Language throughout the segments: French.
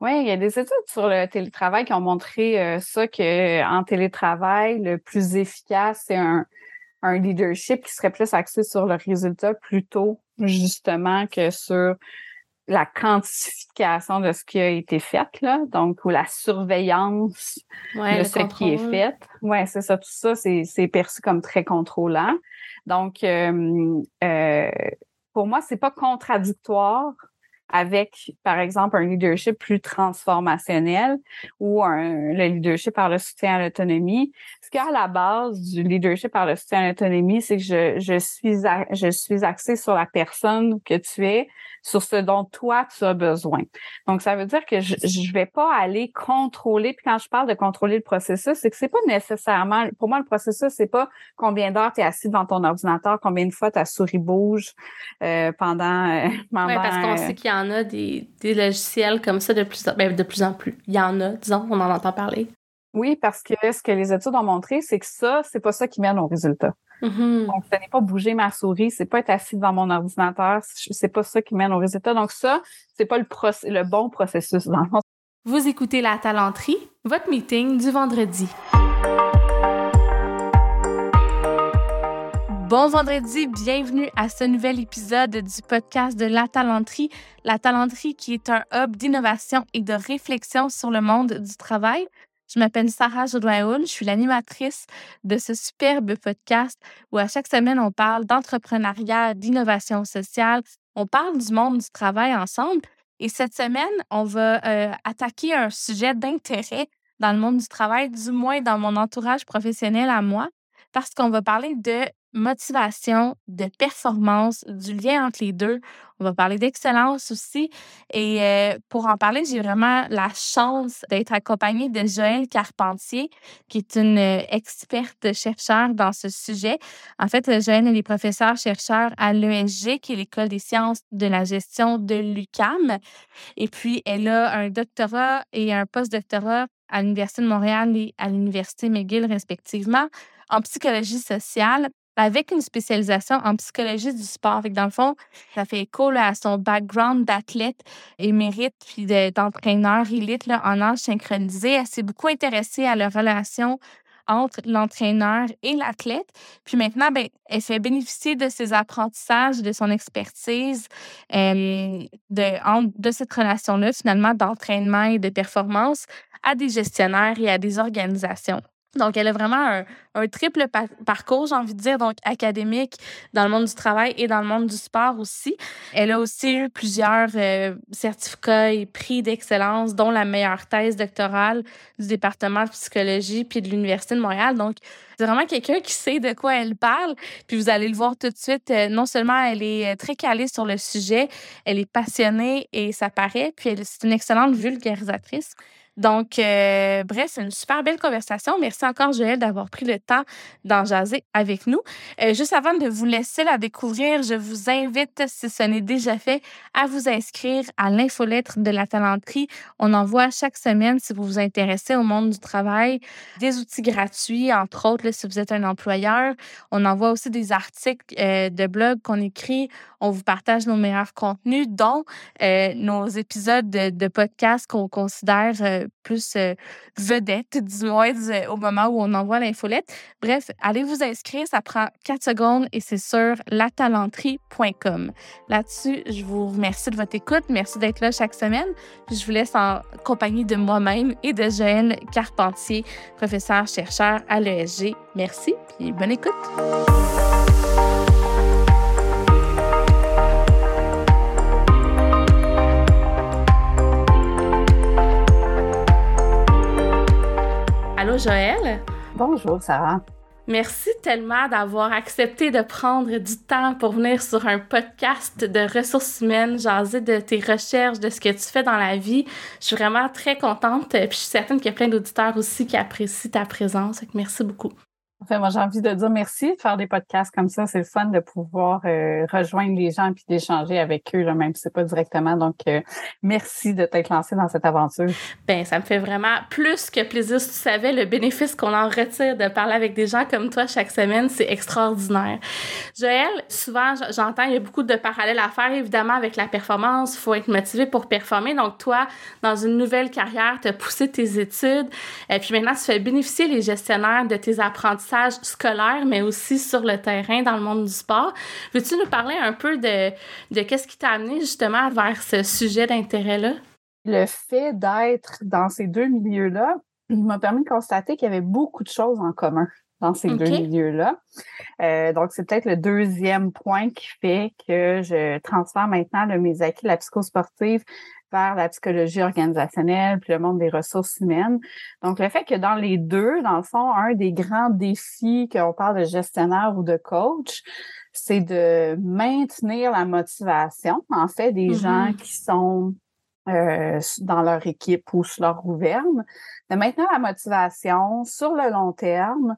Oui, il y a des études sur le télétravail qui ont montré euh, ça, que en télétravail, le plus efficace, c'est un, un leadership qui serait plus axé sur le résultat plutôt justement que sur la quantification de ce qui a été fait, là, donc, ou la surveillance de ce qui est fait. Ouais, c'est ça, tout ça, c'est perçu comme très contrôlant. Donc, euh, euh, pour moi, c'est pas contradictoire avec, par exemple, un leadership plus transformationnel ou un, le leadership par le soutien à l'autonomie. Ce qui est à la base du leadership par le soutien à l'autonomie, c'est que je, je suis je suis axée sur la personne que tu es, sur ce dont toi tu as besoin. Donc ça veut dire que je je vais pas aller contrôler. Puis quand je parle de contrôler le processus, c'est que c'est pas nécessairement pour moi le processus c'est pas combien d'heures tu es assis devant ton ordinateur, combien de fois ta souris bouge euh, pendant, euh, pendant Oui, parce qu'on sait qu'il y en a des, des logiciels comme ça de plus en, ben, de plus en plus. Il y en a, disons, on en entend parler. Oui, parce que ce que les études ont montré, c'est que ça, c'est pas ça qui mène au résultat. Mm-hmm. Donc, ce n'est pas bouger ma souris, c'est pas être assis devant mon ordinateur, c'est pas ça qui mène au résultat. Donc, ça, c'est pas le, le bon processus dans le Vous écoutez La Talenterie, votre meeting du vendredi. Bon vendredi, bienvenue à ce nouvel épisode du podcast de La Talenterie. La Talenterie qui est un hub d'innovation et de réflexion sur le monde du travail. Je m'appelle Sarah Jodoin je suis l'animatrice de ce superbe podcast où à chaque semaine on parle d'entrepreneuriat, d'innovation sociale, on parle du monde du travail ensemble. Et cette semaine, on va euh, attaquer un sujet d'intérêt dans le monde du travail, du moins dans mon entourage professionnel à moi, parce qu'on va parler de motivation, de performance, du lien entre les deux. On va parler d'excellence aussi. Et euh, pour en parler, j'ai vraiment la chance d'être accompagnée de Joëlle Carpentier, qui est une euh, experte chercheur dans ce sujet. En fait, Joëlle, elle est professeure chercheur à l'ESG, qui est l'École des sciences de la gestion de l'UCAM. Et puis, elle a un doctorat et un post-doctorat à l'Université de Montréal et à l'Université McGill, respectivement, en psychologie sociale avec une spécialisation en psychologie du sport. Dans le fond, ça fait écho à son background d'athlète émérite puis d'entraîneur élite en âge synchronisé. Elle s'est beaucoup intéressée à la relation entre l'entraîneur et l'athlète. Puis maintenant, ben, elle fait bénéficier de ses apprentissages, de son expertise, euh, de, de cette relation-là, finalement, d'entraînement et de performance à des gestionnaires et à des organisations. Donc, elle a vraiment un, triple parcours, j'ai envie de dire, donc académique dans le monde du travail et dans le monde du sport aussi. Elle a aussi eu plusieurs euh, certificats et prix d'excellence, dont la meilleure thèse doctorale du département de psychologie puis de l'Université de Montréal. Donc, c'est vraiment quelqu'un qui sait de quoi elle parle. Puis vous allez le voir tout de suite. Euh, non seulement elle est euh, très calée sur le sujet, elle est passionnée et ça paraît. Puis c'est une excellente vulgarisatrice. Donc, euh, bref, c'est une super belle conversation. Merci encore, Joël, d'avoir pris le temps d'en jaser avec nous. Euh, juste avant de vous laisser la découvrir, je vous invite, si ce n'est déjà fait, à vous inscrire à l'infolettre de la talenterie. On envoie chaque semaine, si vous vous intéressez au monde du travail, des outils gratuits, entre autres, si vous êtes un employeur. On envoie aussi des articles euh, de blog qu'on écrit. On vous partage nos meilleurs contenus, dont nos épisodes de, podcast qu'on considère plus euh, vedette, du moins au moment où on envoie l'infolette. Bref, allez vous inscrire, ça prend 4 secondes et c'est sur latalenterie.com. Là-dessus, je vous remercie de votre écoute. Merci d'être là chaque semaine. je vous laisse en compagnie de moi-même et de Joël Carpentier, professeur-chercheur à l'ESG. Merci et bonne écoute. Joël? Bonjour, Sarah. Merci tellement d'avoir accepté de prendre du temps pour venir sur un podcast de ressources humaines, jaser de tes recherches, de ce que tu fais dans la vie. Je suis vraiment très contente. Puis je suis certaine qu'il y a plein d'auditeurs aussi qui apprécient ta présence. merci beaucoup. Enfin, moi, j'ai envie de dire merci de faire des podcasts comme ça. C'est le fun de pouvoir euh, rejoindre les gens puis d'échanger avec eux, là, même si c'est pas directement. Donc, euh, merci de t'être lancé dans cette aventure. Ben, ça me fait vraiment plus que plaisir. Si tu savais le bénéfice qu'on en retire de parler avec des gens comme toi chaque semaine, c'est extraordinaire. Joël, souvent, j'entends, il y a beaucoup de parallèles à faire, évidemment, avec la performance. Il faut être motivé pour performer. Donc, toi, dans une nouvelle carrière, tu as poussé tes études. Et puis maintenant, tu fais bénéficier les gestionnaires de tes apprentissages scolaires, mais aussi sur le terrain dans le monde du sport. Veux-tu nous parler un peu de, de qu'est-ce qui t'a amené justement vers ce sujet d'intérêt-là? Le fait d'être dans ces deux milieux-là m'a permis de constater qu'il y avait beaucoup de choses en commun dans ces deux milieux-là. Euh, donc, c'est peut-être le deuxième point qui fait que je transfère maintenant le, mes acquis de la psychosportive vers la psychologie organisationnelle puis le monde des ressources humaines. Donc, le fait que dans les deux, dans le fond, un des grands défis qu'on parle de gestionnaire ou de coach, c'est de maintenir la motivation, en fait, des mm-hmm. gens qui sont euh, dans leur équipe ou sur leur gouverne, de maintenir la motivation sur le long terme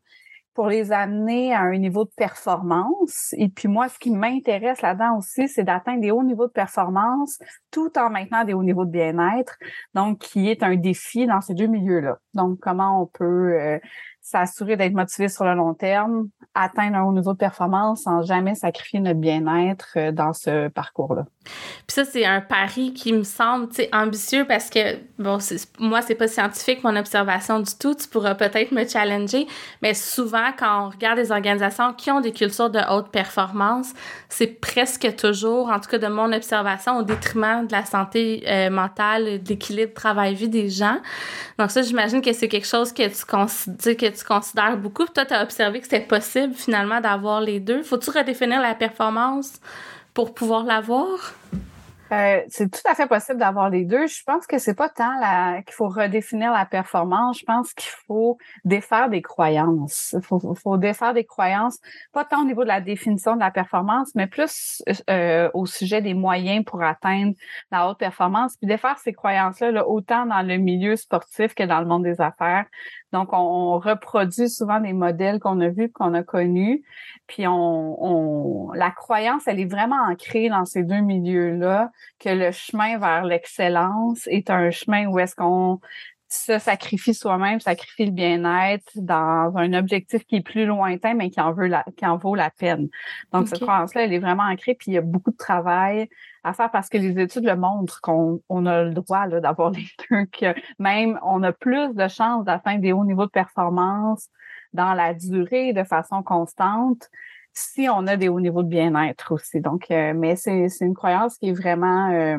pour les amener à un niveau de performance. Et puis moi, ce qui m'intéresse là-dedans aussi, c'est d'atteindre des hauts niveaux de performance tout en maintenant des hauts niveaux de bien-être. Donc, qui est un défi dans ces deux milieux-là. Donc, comment on peut euh, s'assurer d'être motivé sur le long terme, atteindre un haut niveau de performance sans jamais sacrifier notre bien-être euh, dans ce parcours-là. Puis ça, c'est un pari qui me semble ambitieux parce que, bon, moi, c'est pas scientifique, mon observation du tout. Tu pourras peut-être me challenger, mais souvent, quand on regarde des organisations qui ont des cultures de haute performance, c'est presque toujours, en tout cas de mon observation, au détriment de la santé euh, mentale, de l'équilibre travail-vie des gens. Donc ça, j'imagine que c'est quelque chose que tu, considères, que tu considères beaucoup. Toi, tu as observé que c'était possible finalement d'avoir les deux. Faut-tu redéfinir la performance pour pouvoir l'avoir? Euh, c'est tout à fait possible d'avoir les deux. Je pense que c'est pas tant qu'il faut redéfinir la performance. Je pense qu'il faut défaire des croyances. Il faut, défaire des croyances, pas tant au niveau de la définition de la performance, mais plus euh, au sujet des moyens pour atteindre la haute performance. Puis défaire ces croyances-là, là, autant dans le milieu sportif que dans le monde des affaires. Donc, on, reproduit souvent des modèles qu'on a vus, qu'on a connus. Puis, on, on, la croyance, elle est vraiment ancrée dans ces deux milieux-là, que le chemin vers l'excellence est un chemin où est-ce qu'on se sacrifie soi-même, sacrifie le bien-être dans un objectif qui est plus lointain, mais qui en, veut la, qui en vaut la peine. Donc, cette croyance-là, elle est vraiment ancrée, puis il y a beaucoup de travail à faire parce que les études le montrent qu'on on a le droit d'avoir les trucs. Même, on a plus de chances d'atteindre des hauts niveaux de performance dans la durée de façon constante si on a des hauts niveaux de bien-être aussi. Donc, euh, mais c'est une croyance qui est vraiment euh,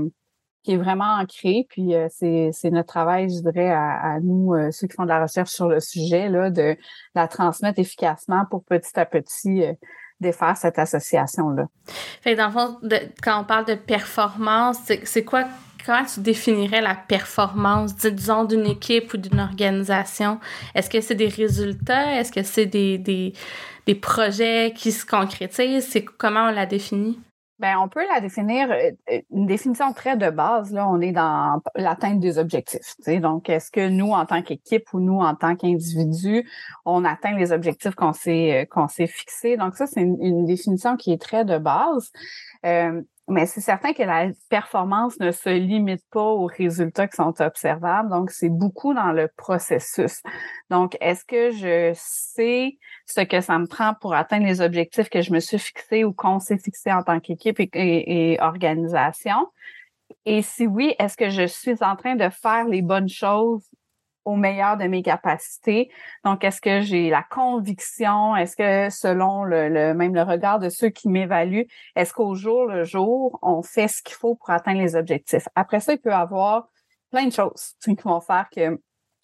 qui est vraiment ancrée. Puis euh, c'est notre travail, je dirais, à, nous, ceux qui font de la recherche sur le sujet, là, de la transmettre efficacement pour petit à petit défaire cette association-là. Fait dans le fond, quand on parle de performance, c'est quoi, comment tu définirais la performance, disons, d'une équipe ou d'une organisation? Est-ce que c'est des résultats? Est-ce que c'est des, des, des projets qui se concrétisent? C'est comment on la définit? Ben, on peut la définir, euh, euh, une définition très de base, là, on est dans l'atteinte des objectifs. Donc, est-ce que nous, en tant qu'équipe ou nous, en tant qu'individu, on atteint les objectifs qu'on s'est euh, qu'on s'est fixés? Donc, ça, c'est une, définition qui est très de base. Mais c'est certain que la performance ne se limite pas aux résultats qui sont observables. Donc, c'est beaucoup dans le processus. Donc, est-ce que je sais ce que ça me prend pour atteindre les objectifs que je me suis fixés ou qu'on s'est fixés en tant qu'équipe et, organisation? Et si oui, est-ce que je suis en train de faire les bonnes choses au meilleur de mes capacités. Donc, est-ce que j'ai la conviction? Est-ce que selon le, même le regard de ceux qui m'évaluent, est-ce qu'au jour le jour, on fait ce qu'il faut pour atteindre les objectifs? Après ça, il peut y avoir plein de choses qui vont faire que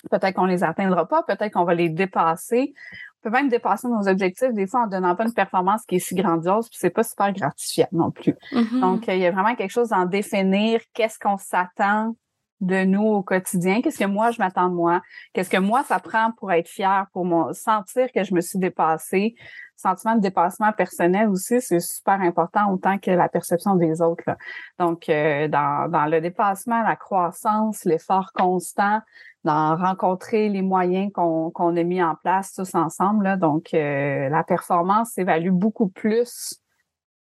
peut-être qu'on les atteindra pas, peut-être qu'on va les dépasser. On peut même dépasser nos objectifs des fois en donnant pas une performance qui est si grandiose, puis c'est pas super gratifiant non plus. Mm-hmm. Donc, il y a vraiment quelque chose d'en définir qu'est-ce qu'on s'attend? De nous au quotidien, qu'est-ce que moi je m'attends de moi, qu'est-ce que moi ça prend pour être fier, pour mon, sentir que je me suis dépassée? Sentiment de dépassement personnel aussi, c'est super important autant que la perception des autres. Donc, euh, dans, dans le dépassement, la croissance, l'effort constant, dans rencontrer les moyens qu'on qu'on a mis en place tous ensemble. Donc, euh, la performance s'évalue beaucoup plus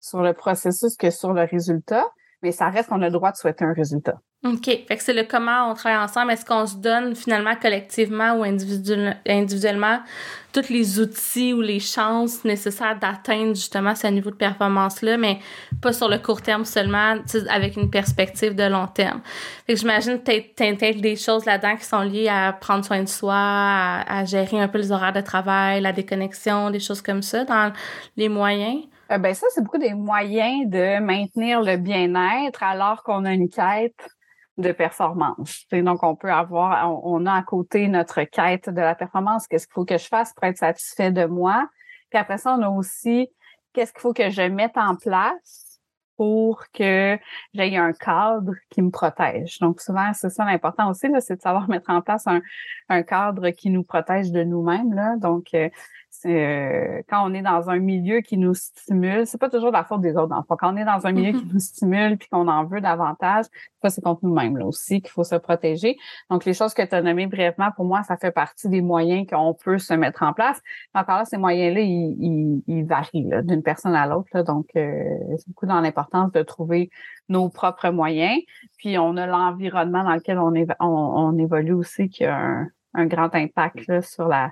sur le processus que sur le résultat, mais ça reste qu'on a le droit de souhaiter un résultat. OK. Fait que c'est le comment on travaille ensemble. Est-ce qu'on se donne finalement collectivement ou individuellement tous les outils ou les chances nécessaires d'atteindre justement ce niveau de performance-là, mais pas sur le court terme seulement, avec une perspective de long terme? Fait que j'imagine tu des choses là-dedans qui sont liées à prendre soin de soi, à, à, gérer un peu les horaires de travail, la déconnexion, des choses comme ça dans les moyens. Euh, ben ça, c'est beaucoup des moyens de maintenir le bien-être alors qu'on a une quête de performance. donc, on peut avoir, on, a à côté notre quête de la performance. Qu'est-ce qu'il faut que je fasse pour être satisfait de moi? Puis après ça, on a aussi qu'est-ce qu'il faut que je mette en place pour que j'aie un cadre qui me protège? Donc, souvent, c'est ça l'important aussi, c'est de savoir mettre en place un, cadre qui nous protège de nous-mêmes. Donc, euh, euh, quand on est dans un milieu qui nous stimule, c'est pas toujours la faute des autres enfants. Quand on est dans un milieu qui mm-hmm. nous stimule puis qu'on en veut davantage, c'est contre nous-mêmes là aussi qu'il faut se protéger. Donc les choses que tu as nommées brièvement, pour moi, ça fait partie des moyens qu'on peut se mettre en place. encore là, ces moyens-là, ils, ils, varient d'une personne à l'autre. Donc euh, c'est beaucoup dans l'importance de trouver nos propres moyens. Puis on a l'environnement dans lequel on, on, évolue aussi qui a un, un grand impact sur la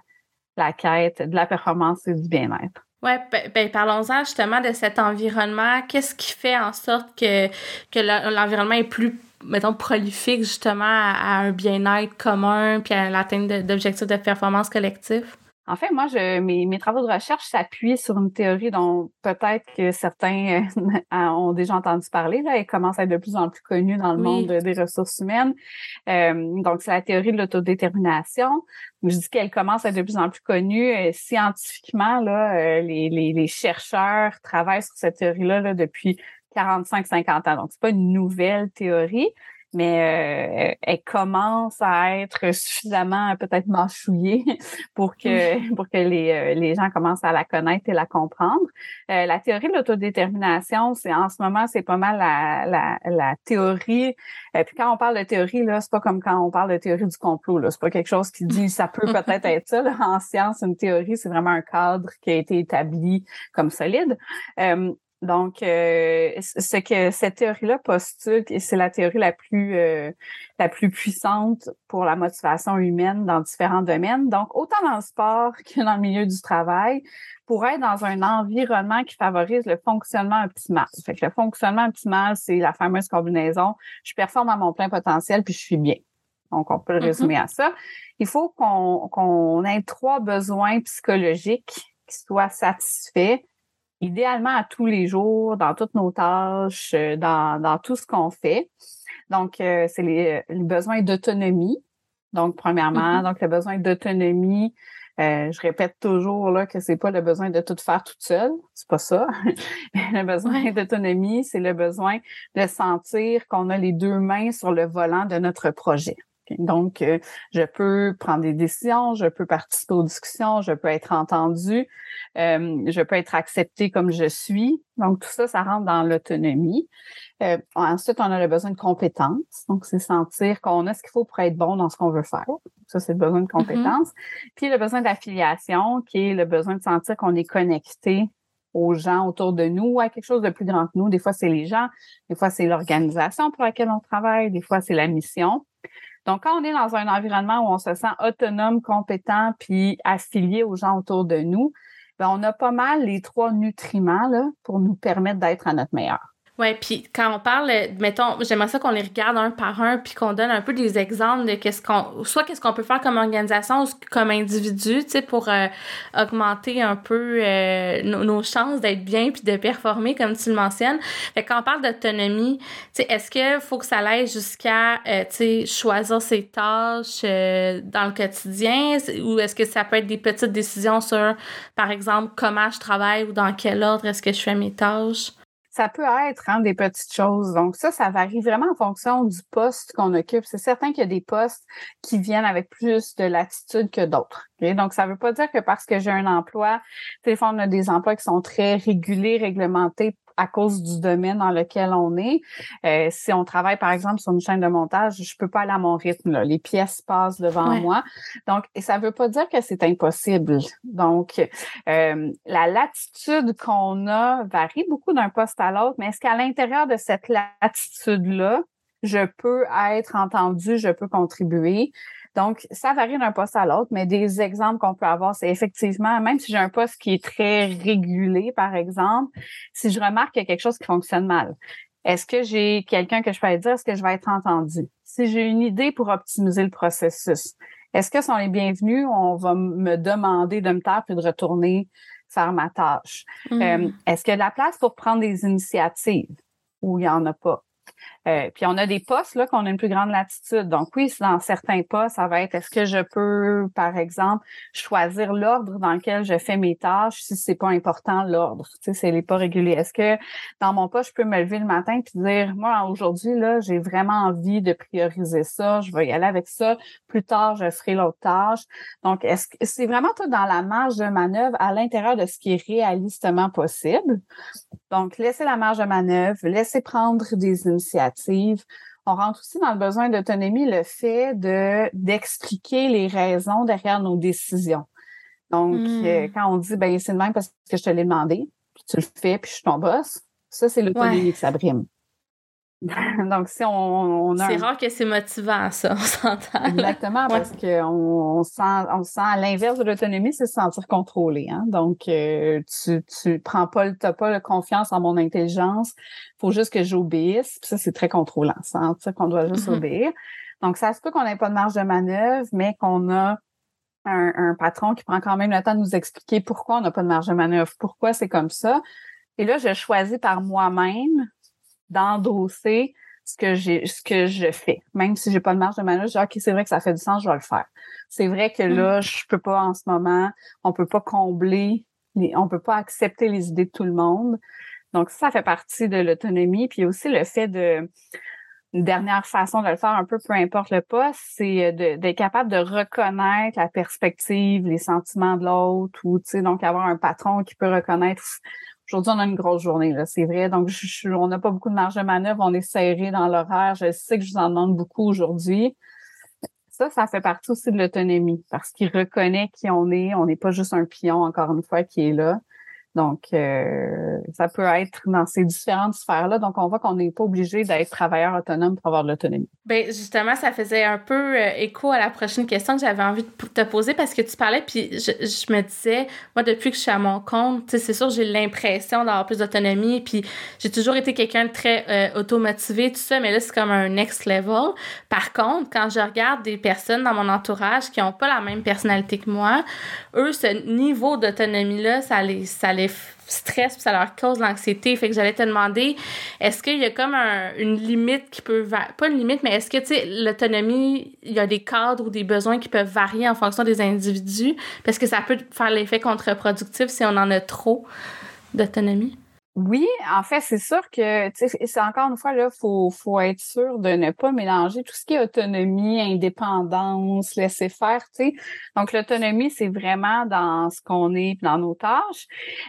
la quête de la performance et du bien-être. Oui, ben, ben, parlons-en justement de cet environnement. Qu'est-ce qui fait en sorte que, que l'environnement est plus, mettons, prolifique justement à, un bien-être commun puis à l'atteinte d'objectifs de performance collectif? En fait, moi, je, mes, mes travaux de recherche s'appuient sur une théorie dont peut-être que certains euh, ont déjà entendu parler. Là, elle commence à être de plus en plus connue dans le monde des ressources humaines. Euh, donc, c'est la théorie de l'autodétermination. Je dis qu'elle commence à être de plus en plus connue. Euh, scientifiquement, là, les, les, les, chercheurs travaillent sur cette théorie-là là, depuis 45-50 ans. Donc, c'est pas une nouvelle théorie, mais euh, elle commence à être suffisamment peut-être mâchouillée pour que pour que les, euh, les gens commencent à la connaître et la comprendre. Euh, la théorie de l'autodétermination, c'est en ce moment c'est pas mal la, la, la théorie. puis quand on parle de théorie là, c'est pas comme quand on parle de théorie du complot là, c'est pas quelque chose qui dit ça peut peut-être être ça. Là. En science, une théorie c'est vraiment un cadre qui a été établi comme solide. Donc, euh, ce que cette théorie-là postule, et c'est la théorie la plus euh, la plus puissante pour la motivation humaine dans différents domaines. Donc, autant dans le sport que dans le milieu du travail, pour être dans un environnement qui favorise le fonctionnement optimal. Fait que le fonctionnement optimal, c'est la fameuse combinaison. Je performe à mon plein potentiel puis je suis bien. Donc, on peut le mm-hmm. résumer à ça. Il faut qu'on qu'on ait trois besoins psychologiques qui soient satisfaits idéalement à tous les jours, dans toutes nos tâches, euh, dans, dans tout ce qu'on fait. Donc, euh, c'est les, les, besoins d'autonomie. Donc, premièrement, mm-hmm. donc le besoin d'autonomie, euh, je répète toujours là que c'est pas le besoin de tout faire toute seule, c'est pas ça. le besoin d'autonomie, c'est le besoin de sentir qu'on a les deux mains sur le volant de notre projet. Donc, euh, je peux prendre des décisions, je peux participer aux discussions, je peux être entendu, euh, je peux être accepté comme je suis. Donc, tout ça, ça rentre dans l'autonomie. Euh, ensuite, on a le besoin de compétences. Donc, c'est sentir qu'on a ce qu'il faut pour être bon dans ce qu'on veut faire. Ça, c'est le besoin de mm-hmm. compétences. Puis, le besoin d'affiliation, qui est le besoin de sentir qu'on est connecté aux gens autour de nous ou à quelque chose de plus grand que nous. Des fois, c'est les gens, des fois, c'est l'organisation pour laquelle on travaille, des fois, c'est la mission. Donc, quand on est dans un environnement où on se sent autonome, compétent, puis affilié aux gens autour de nous, ben on a pas mal les trois nutriments là, pour nous permettre d'être à notre meilleur. Ouais, puis quand on parle, mettons, j'aimerais ça qu'on les regarde un par un, puis qu'on donne un peu des exemples de qu'est-ce qu'on, soit qu'est-ce qu'on peut faire comme organisation ou comme individu, tu sais, pour euh, augmenter un peu euh, nos, chances d'être bien puis de performer, comme tu le mentionnes. Fait quand on parle d'autonomie, tu sais, est-ce que faut que ça aille jusqu'à, euh, tu sais, choisir ses tâches dans le quotidien, ou est-ce que ça peut être des petites décisions sur, par exemple, comment je travaille ou dans quel ordre est-ce que je fais mes tâches? Ça peut être hein, des petites choses. Donc ça, ça varie vraiment en fonction du poste qu'on occupe. C'est certain qu'il y a des postes qui viennent avec plus de latitude que d'autres. Donc ça ne veut pas dire que parce que j'ai un emploi, des fois on a des emplois qui sont très régulés, réglementés à cause du domaine dans lequel on est. Euh, si on travaille, par exemple, sur une chaîne de montage, je peux pas aller à mon rythme. Les pièces passent devant moi. Donc, et ça veut pas dire que c'est impossible. Donc, euh, la latitude qu'on a varie beaucoup d'un poste à l'autre, mais est-ce qu'à l'intérieur de cette latitude-là, je peux être entendu, je peux contribuer? Donc, ça varie d'un poste à l'autre, mais des exemples qu'on peut avoir, c'est effectivement, même si j'ai un poste qui est très régulé, par exemple, si je remarque qu'il y a quelque chose qui fonctionne mal, est-ce que j'ai quelqu'un que je peux dire, est-ce que je vais être entendu? Si j'ai une idée pour optimiser le processus, est-ce que sont les bienvenus? On va me demander de me taire puis de retourner faire ma tâche. Euh, mmh. est-ce qu'il y a de la place pour prendre des initiatives ou il n'y en a pas? Euh, puis on a des postes là qu'on a une plus grande latitude. Donc oui, dans certains postes, ça va être est-ce que je peux, par exemple, choisir l'ordre dans lequel je fais mes tâches si c'est pas important l'ordre, tu sais, c'est les pas régulier. Est-ce que dans mon poste, je peux me lever le matin puis dire moi aujourd'hui là, j'ai vraiment envie de prioriser ça, je vais y aller avec ça. Plus tard, je ferai l'autre tâche. Donc est-ce que c'est vraiment tout dans la marge de manœuvre à l'intérieur de ce qui est réalistement possible. Donc laisser la marge de manœuvre, laisser prendre des initiatives on rentre aussi dans le besoin d'autonomie le fait de d'expliquer les raisons derrière nos décisions. Donc, euh, hmm. quand on dit ben c'est le même parce que je te l'ai demandé, puis tu le fais, puis je suis ton boss, ça c'est l'autonomie que ça brime. Donc, si on, on a. C'est rare que c'est motivant, ça, on s'entend. Exactement, parce qu'on on sent, on sent à l'inverse de l'autonomie, c'est se sentir contrôlé. Hein? Donc, euh, tu, tu prends pas, t'as pas la confiance en mon intelligence. faut juste que j'obéisse. Puis ça, c'est très contrôlant. Sentir qu'on doit juste mm-hmm. obéir. Donc, ça se peut qu'on n'ait pas de marge de manœuvre, mais qu'on a un, un, patron qui prend quand même le temps de nous expliquer pourquoi on n'a pas de marge de manœuvre, pourquoi c'est comme ça. Et là, je choisis par moi-même d'endosser ce que j'ai ce que je fais. Même si j'ai pas de marge de manœuvre je dis OK c'est vrai que ça fait du sens je vais le faire. C'est vrai que là mm. je peux pas en ce moment on peut pas combler on peut pas accepter les idées de tout le monde. Donc ça fait partie de l'autonomie. Puis aussi le fait de une dernière façon de le faire un peu peu importe le poste c'est d'être capable de reconnaître la perspective les sentiments de l'autre ou tu sais donc avoir un patron qui peut reconnaître Aujourd'hui, on a une grosse journée, c'est vrai. Donc, on n'a pas beaucoup de marge de manœuvre. On est serré dans l'horaire. Je sais que je vous en demande beaucoup aujourd'hui. Ça, ça fait partie aussi de l'autonomie parce qu'il reconnaît qui on est. On n'est pas juste un pion, encore une fois, qui est là. Donc, euh, ça peut être dans ces différentes sphères-là. Donc, on voit qu'on n'est pas obligé d'être travailleur autonome pour avoir de l'autonomie. Ben justement, ça faisait un peu euh, écho à la prochaine question que j'avais envie de te poser parce que tu parlais, puis je, je me disais, moi, depuis que je suis à mon compte, c'est sûr, j'ai l'impression d'avoir plus d'autonomie, puis j'ai toujours été quelqu'un de très euh, automotivé, tout ça, mais là, c'est comme un next level. Par contre, quand je regarde des personnes dans mon entourage qui n'ont pas la même personnalité que moi, eux, ce niveau d'autonomie-là, ça les, ça les stress, ça leur cause l'anxiété. Fait que j'allais te demander, est-ce qu'il y a comme une limite qui peut... Pas une limite, mais est-ce que, tu sais, l'autonomie, il y a des cadres ou des besoins qui peuvent varier en fonction des individus? Parce que ça peut faire l'effet contre-productif si on en a trop d'autonomie. Oui, en fait, c'est sûr que c'est encore une fois là, faut faut être sûr de ne pas mélanger tout ce qui est autonomie, indépendance, laisser faire, sais. Donc l'autonomie, c'est vraiment dans ce qu'on est, dans nos tâches.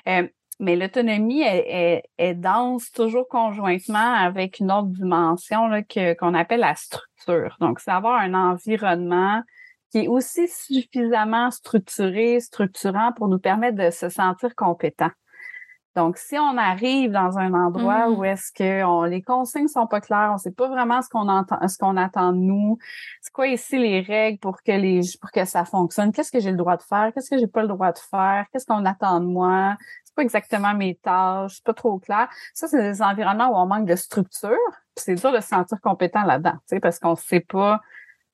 Euh, mais l'autonomie est, est, danse toujours conjointement avec une autre dimension là, que, qu'on appelle la structure. Donc, c'est avoir un environnement qui est aussi suffisamment structuré, structurant pour nous permettre de se sentir compétent. Donc, si on arrive dans un endroit où mmh. est-ce que on, les consignes sont pas claires, on sait pas vraiment ce qu'on entend, ce qu'on attend de nous, c'est quoi ici les règles pour que les, pour que ça fonctionne, qu'est-ce que j'ai le droit de faire, qu'est-ce que j'ai pas le droit de faire, qu'est-ce qu'on attend de moi, c'est pas exactement mes tâches, c'est pas trop clair. Ça, c'est des environnements où on manque de structure, c'est dur de se sentir compétent là-dedans, tu sais, parce qu'on sait pas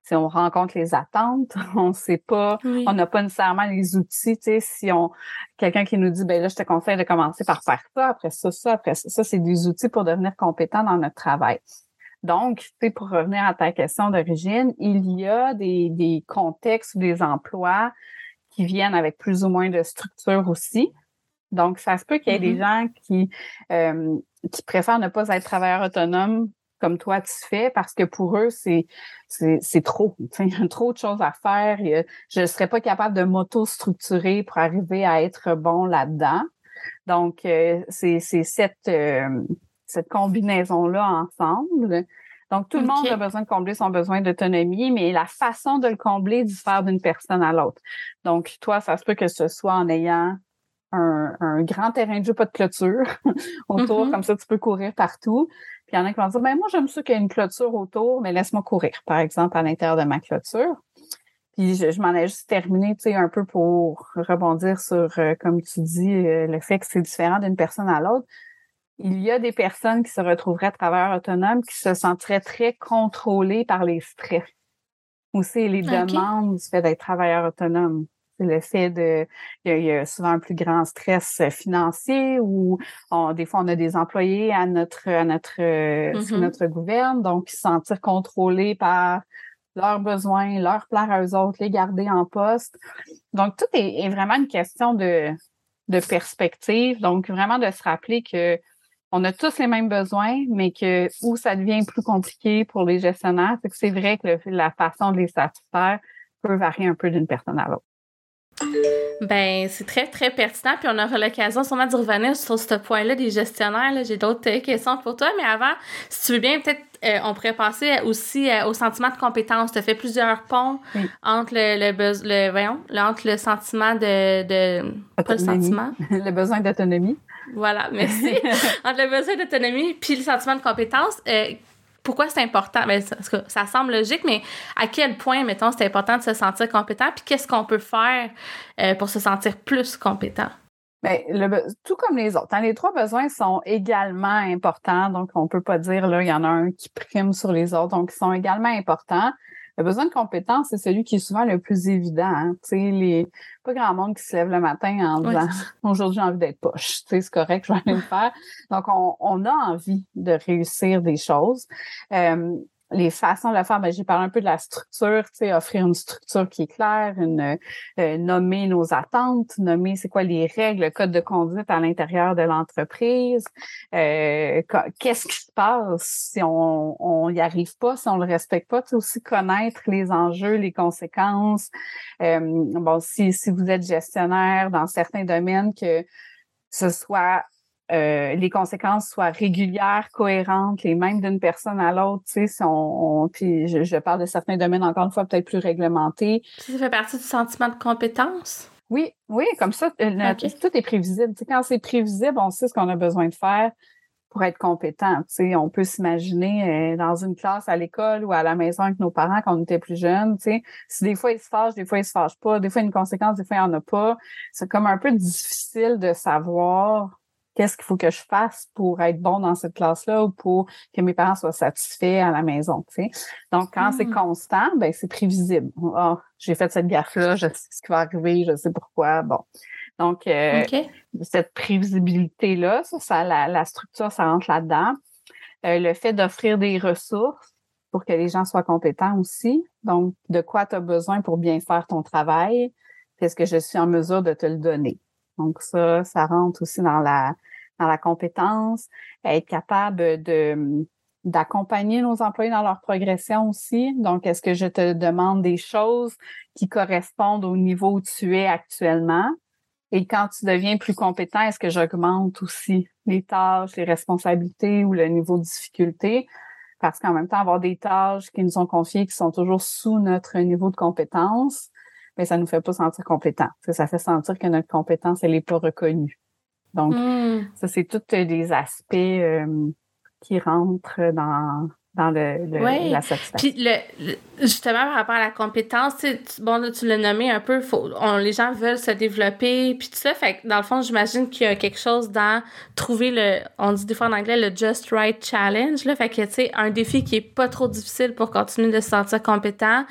si on rencontre les attentes, on sait pas, on n'a pas nécessairement les outils, tu sais, si on quelqu'un qui nous dit ben là je te conseille de commencer par faire ça, après ça ça, après ça, ça c'est des outils pour devenir compétent dans notre travail. Donc, tu sais, pour revenir à ta question d'origine, il y a des, des contextes ou des emplois qui viennent avec plus ou moins de structure aussi. Donc, ça se peut qu'il y ait des Mm-hmm. gens qui, euh, qui préfèrent ne pas être travailleur autonome comme toi tu fais parce que pour eux, c'est c'est c'est trop. Il y a trop de choses à faire. Je ne serais pas capable de m'auto-structurer pour arriver à être bon là-dedans. Donc, euh, c'est c'est cette, euh, cette combinaison-là ensemble. Donc, tout le monde a besoin de combler son besoin d'autonomie, mais la façon de le combler diffère d'une personne à l'autre. Donc, toi, ça se peut que ce soit en ayant un, un grand terrain de jeu, pas de clôture autour, Mhm. comme ça tu peux courir partout. Il y en a qui vont dire, ben moi j'aime ça qu'il y ait une clôture autour, mais laisse-moi courir, par exemple, à l'intérieur de ma clôture. Puis je, je m'en ai juste terminé, tu sais, un peu pour rebondir sur, euh, comme tu dis, euh, le fait que c'est différent d'une personne à l'autre. Il y a des personnes qui se retrouveraient travailleurs autonomes qui se sentiraient très contrôlées par les stress. Aussi, les demandes du fait d'être travailleur autonome. Le fait de, il y, a, il y a souvent un plus grand stress euh, financier ou on- des fois on a des employés à notre à notre sous Mhm. notre gouverne, donc se sentir contrôlés par leurs besoins, leur plaire à eux autres, les garder en poste. Donc tout est, est vraiment une question de de perspective. Donc vraiment de se rappeler que on a tous les mêmes besoins, mais que où ça devient plus compliqué pour les gestionnaires, c'est que c'est vrai que le- la façon de les satisfaire peut varier un peu d'une personne à l'autre. Ben, c'est très, très pertinent. Puis on aura l'occasion sûrement de revenir sur ce point-là des gestionnaires. J'ai d'autres euh, questions pour toi. Mais avant, si tu veux bien, peut-être euh, on pourrait passer aussi euh, au sentiment de compétence. Tu as fait plusieurs ponts Oui. entre le, le, le, voyons, le- entre le sentiment de. de pas le sentiment. le besoin d'autonomie. Voilà, merci. entre le besoin d'autonomie puis le sentiment de compétence. euh, pourquoi c'est important? Ben, ça, semble logique, mais à quel point, mettons, c'est important de se sentir compétent? Puis qu'est-ce qu'on peut faire euh, pour se sentir plus compétent? Ben, tout comme les autres. hein, les trois besoins sont également importants. Donc, on peut pas dire, là, il y en a un qui prime sur les autres. Donc, ils sont également importants. Le besoin de compétence, c'est celui qui est souvent le plus évident. Hein. Tu sais, les, pas grand monde qui se lève le matin en Oui, disant, aujourd'hui, j'ai envie d'être poche. Tu sais, c'est correct, je vais aller le faire. Donc, on, on a envie de réussir des choses. Euh, les façons de le faire, ben, j'ai parlé un peu de la structure, tu sais, offrir une structure qui est claire, une, euh, nommer nos attentes, nommer c'est quoi les règles, le code de conduite à l'intérieur de l'entreprise, euh, qu'est-ce qui se passe si on on y arrive pas, si on le respecte pas, tu aussi connaître les enjeux, les conséquences. Euh, bon, si si vous êtes gestionnaire dans certains domaines que ce soit euh, les conséquences soient régulières, cohérentes, les mêmes d'une personne à l'autre, tu sais, si on, on- puis je, je parle de certains domaines encore une fois peut-être plus réglementés, Ça fait partie du sentiment de compétence? oui, oui, comme ça, euh, tout est prévisible. Tu sais, quand c'est prévisible, on sait ce qu'on a besoin de faire pour être compétent. Tu sais, on peut s'imaginer euh, dans une classe à l'école ou à la maison avec nos parents quand on était plus jeunes. Tu sais, si des fois ils se fâchent, des fois ils se fâchent pas, des fois il y a une conséquence, des fois il n'y en a pas. C'est comme un peu difficile de savoir qu'est-ce qu'il faut que je fasse pour être bon dans cette classe-là ou pour que mes parents soient satisfaits à la maison. Tu sais? Donc, quand c'est Mm. constant, ben c'est prévisible. Ah, j'ai fait cette gaffe-là, je sais ce qui va arriver, je sais pourquoi. Bon. Donc, euh, cette prévisibilité-là, ça, ça la, la structure, ça rentre là-dedans. Euh, le fait d'offrir des ressources pour que les gens soient compétents aussi. Donc, de quoi tu as besoin pour bien faire ton travail? Est-ce que je suis en mesure de te le donner? Donc, ça, ça rentre aussi dans la, dans la compétence. Être capable de d'accompagner nos employés dans leur progression aussi. Donc, est-ce que je te demande des choses qui correspondent au niveau où tu es actuellement? Et quand tu deviens plus compétent, est-ce que j'augmente aussi les tâches, les responsabilités ou le niveau de difficulté? Parce qu'en même temps, avoir des tâches qui nous sont confiées qui sont toujours sous notre niveau de compétence, mais ça nous fait pas sentir compétent. Ça fait sentir que notre compétence, elle n'est pas reconnue. Donc, Mm. ça, c'est tous des aspects euh, qui rentrent dans, dans le, le- Ouais. la satisfaction. Puis le, justement par rapport à la compétence, tu sais, tu- bon là tu l'as nommé un peu, faut, on, les gens veulent se développer puis tout ça, fait que dans le fond j'imagine qu'il y a quelque chose dans trouver le, on dit des fois en anglais le just right challenge là, fait que tu sais un défi qui est pas trop difficile pour continuer de se sentir compétent,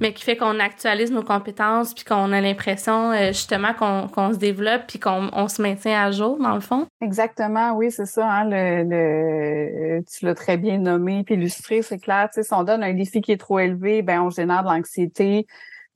mais qui fait qu'on actualise nos compétences puis qu'on a l'impression euh, justement qu'on qu'on se développe puis qu'on on se maintient à jour dans le fond. Exactement, oui, c'est ça. Hein, le, le, tu l'as très bien nommé puis c'est clair. Si on donne un défi qui est trop élevé, ben on génère de l'anxiété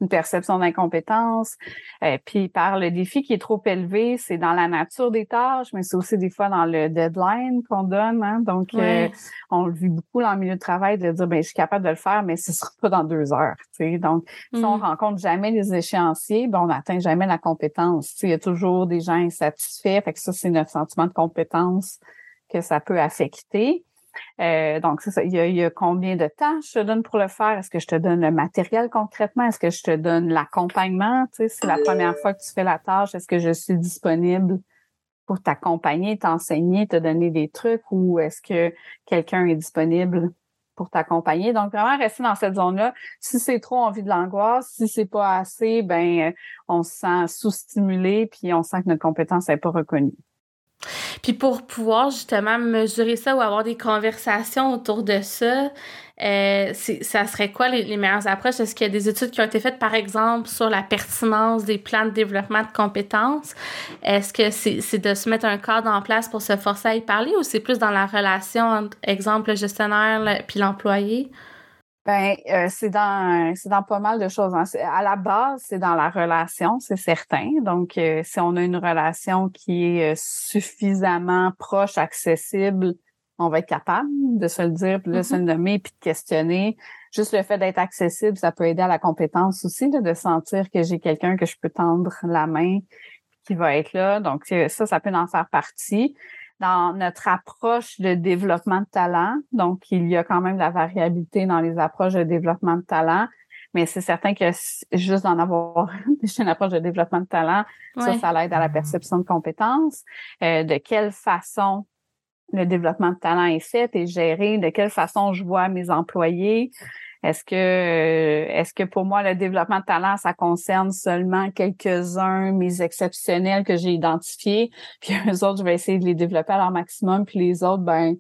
une perception d'incompétence. Euh, puis par le défi qui est trop élevé, c'est dans la nature des tâches, mais c'est aussi des fois dans le deadline qu'on donne. Hein. Donc, euh, on le vit beaucoup dans le milieu de travail de dire, ben je suis capable de le faire, mais ce sera pas dans deux heures. sais. Donc, si on mm. rencontre jamais les échéanciers, ben on n'atteint jamais la compétence. Il y a toujours des gens insatisfaits. Fait que ça, c'est notre sentiment de compétence que ça peut affecter. Euh, donc, c'est ça. Il y, a, combien de temps je te donne pour le faire? Est-ce que je te donne le matériel concrètement? Est-ce que je te donne l'accompagnement? Tu sais, c'est la première fois que tu fais la tâche. Est-ce que je suis disponible pour t'accompagner, t'enseigner, te donner des trucs ou est-ce que quelqu'un est disponible pour t'accompagner? Donc, vraiment rester dans cette zone-là. Si c'est trop, on vit de l'angoisse. Si c'est pas assez, ben, on se sent sous-stimulé puis on sent que notre compétence n'est pas reconnue. Puis pour pouvoir justement mesurer ça ou avoir des conversations autour de ça, euh, ça serait quoi les, meilleures approches? Est-ce qu'il y a des études qui ont été faites, par exemple, sur la pertinence des plans de développement de compétences? Est-ce que c'est de se mettre un cadre en place pour se forcer à y parler ou c'est plus dans la relation entre, exemple, le gestionnaire puis l'employé? Ben, euh, c'est dans c'est dans pas mal de choses. Hein. À la base, c'est dans la relation, c'est certain. Donc, euh, si on a une relation qui est euh, suffisamment proche, accessible, on va être capable de se le dire, puis de se le mm-hmm. nommer, puis de questionner. Juste le fait d'être accessible, ça peut aider à la compétence aussi, de sentir que j'ai quelqu'un que je peux tendre la main, qui va être là. Donc, ça, ça peut en faire partie dans notre approche de développement de talent. Donc, il y a quand même de la variabilité dans les approches de développement de talent. Mais c'est certain que juste d'en avoir une approche de développement de talent, ça, ça l'aide à la perception de compétences. Euh, de quelle façon le développement de talent est fait et géré, de quelle façon je vois mes employés, est-ce que euh, est-ce que pour moi le développement de talent ça concerne seulement quelques-uns mes exceptionnels que j'ai identifiés, puis les autres je vais essayer de les développer à leur maximum, puis les autres ben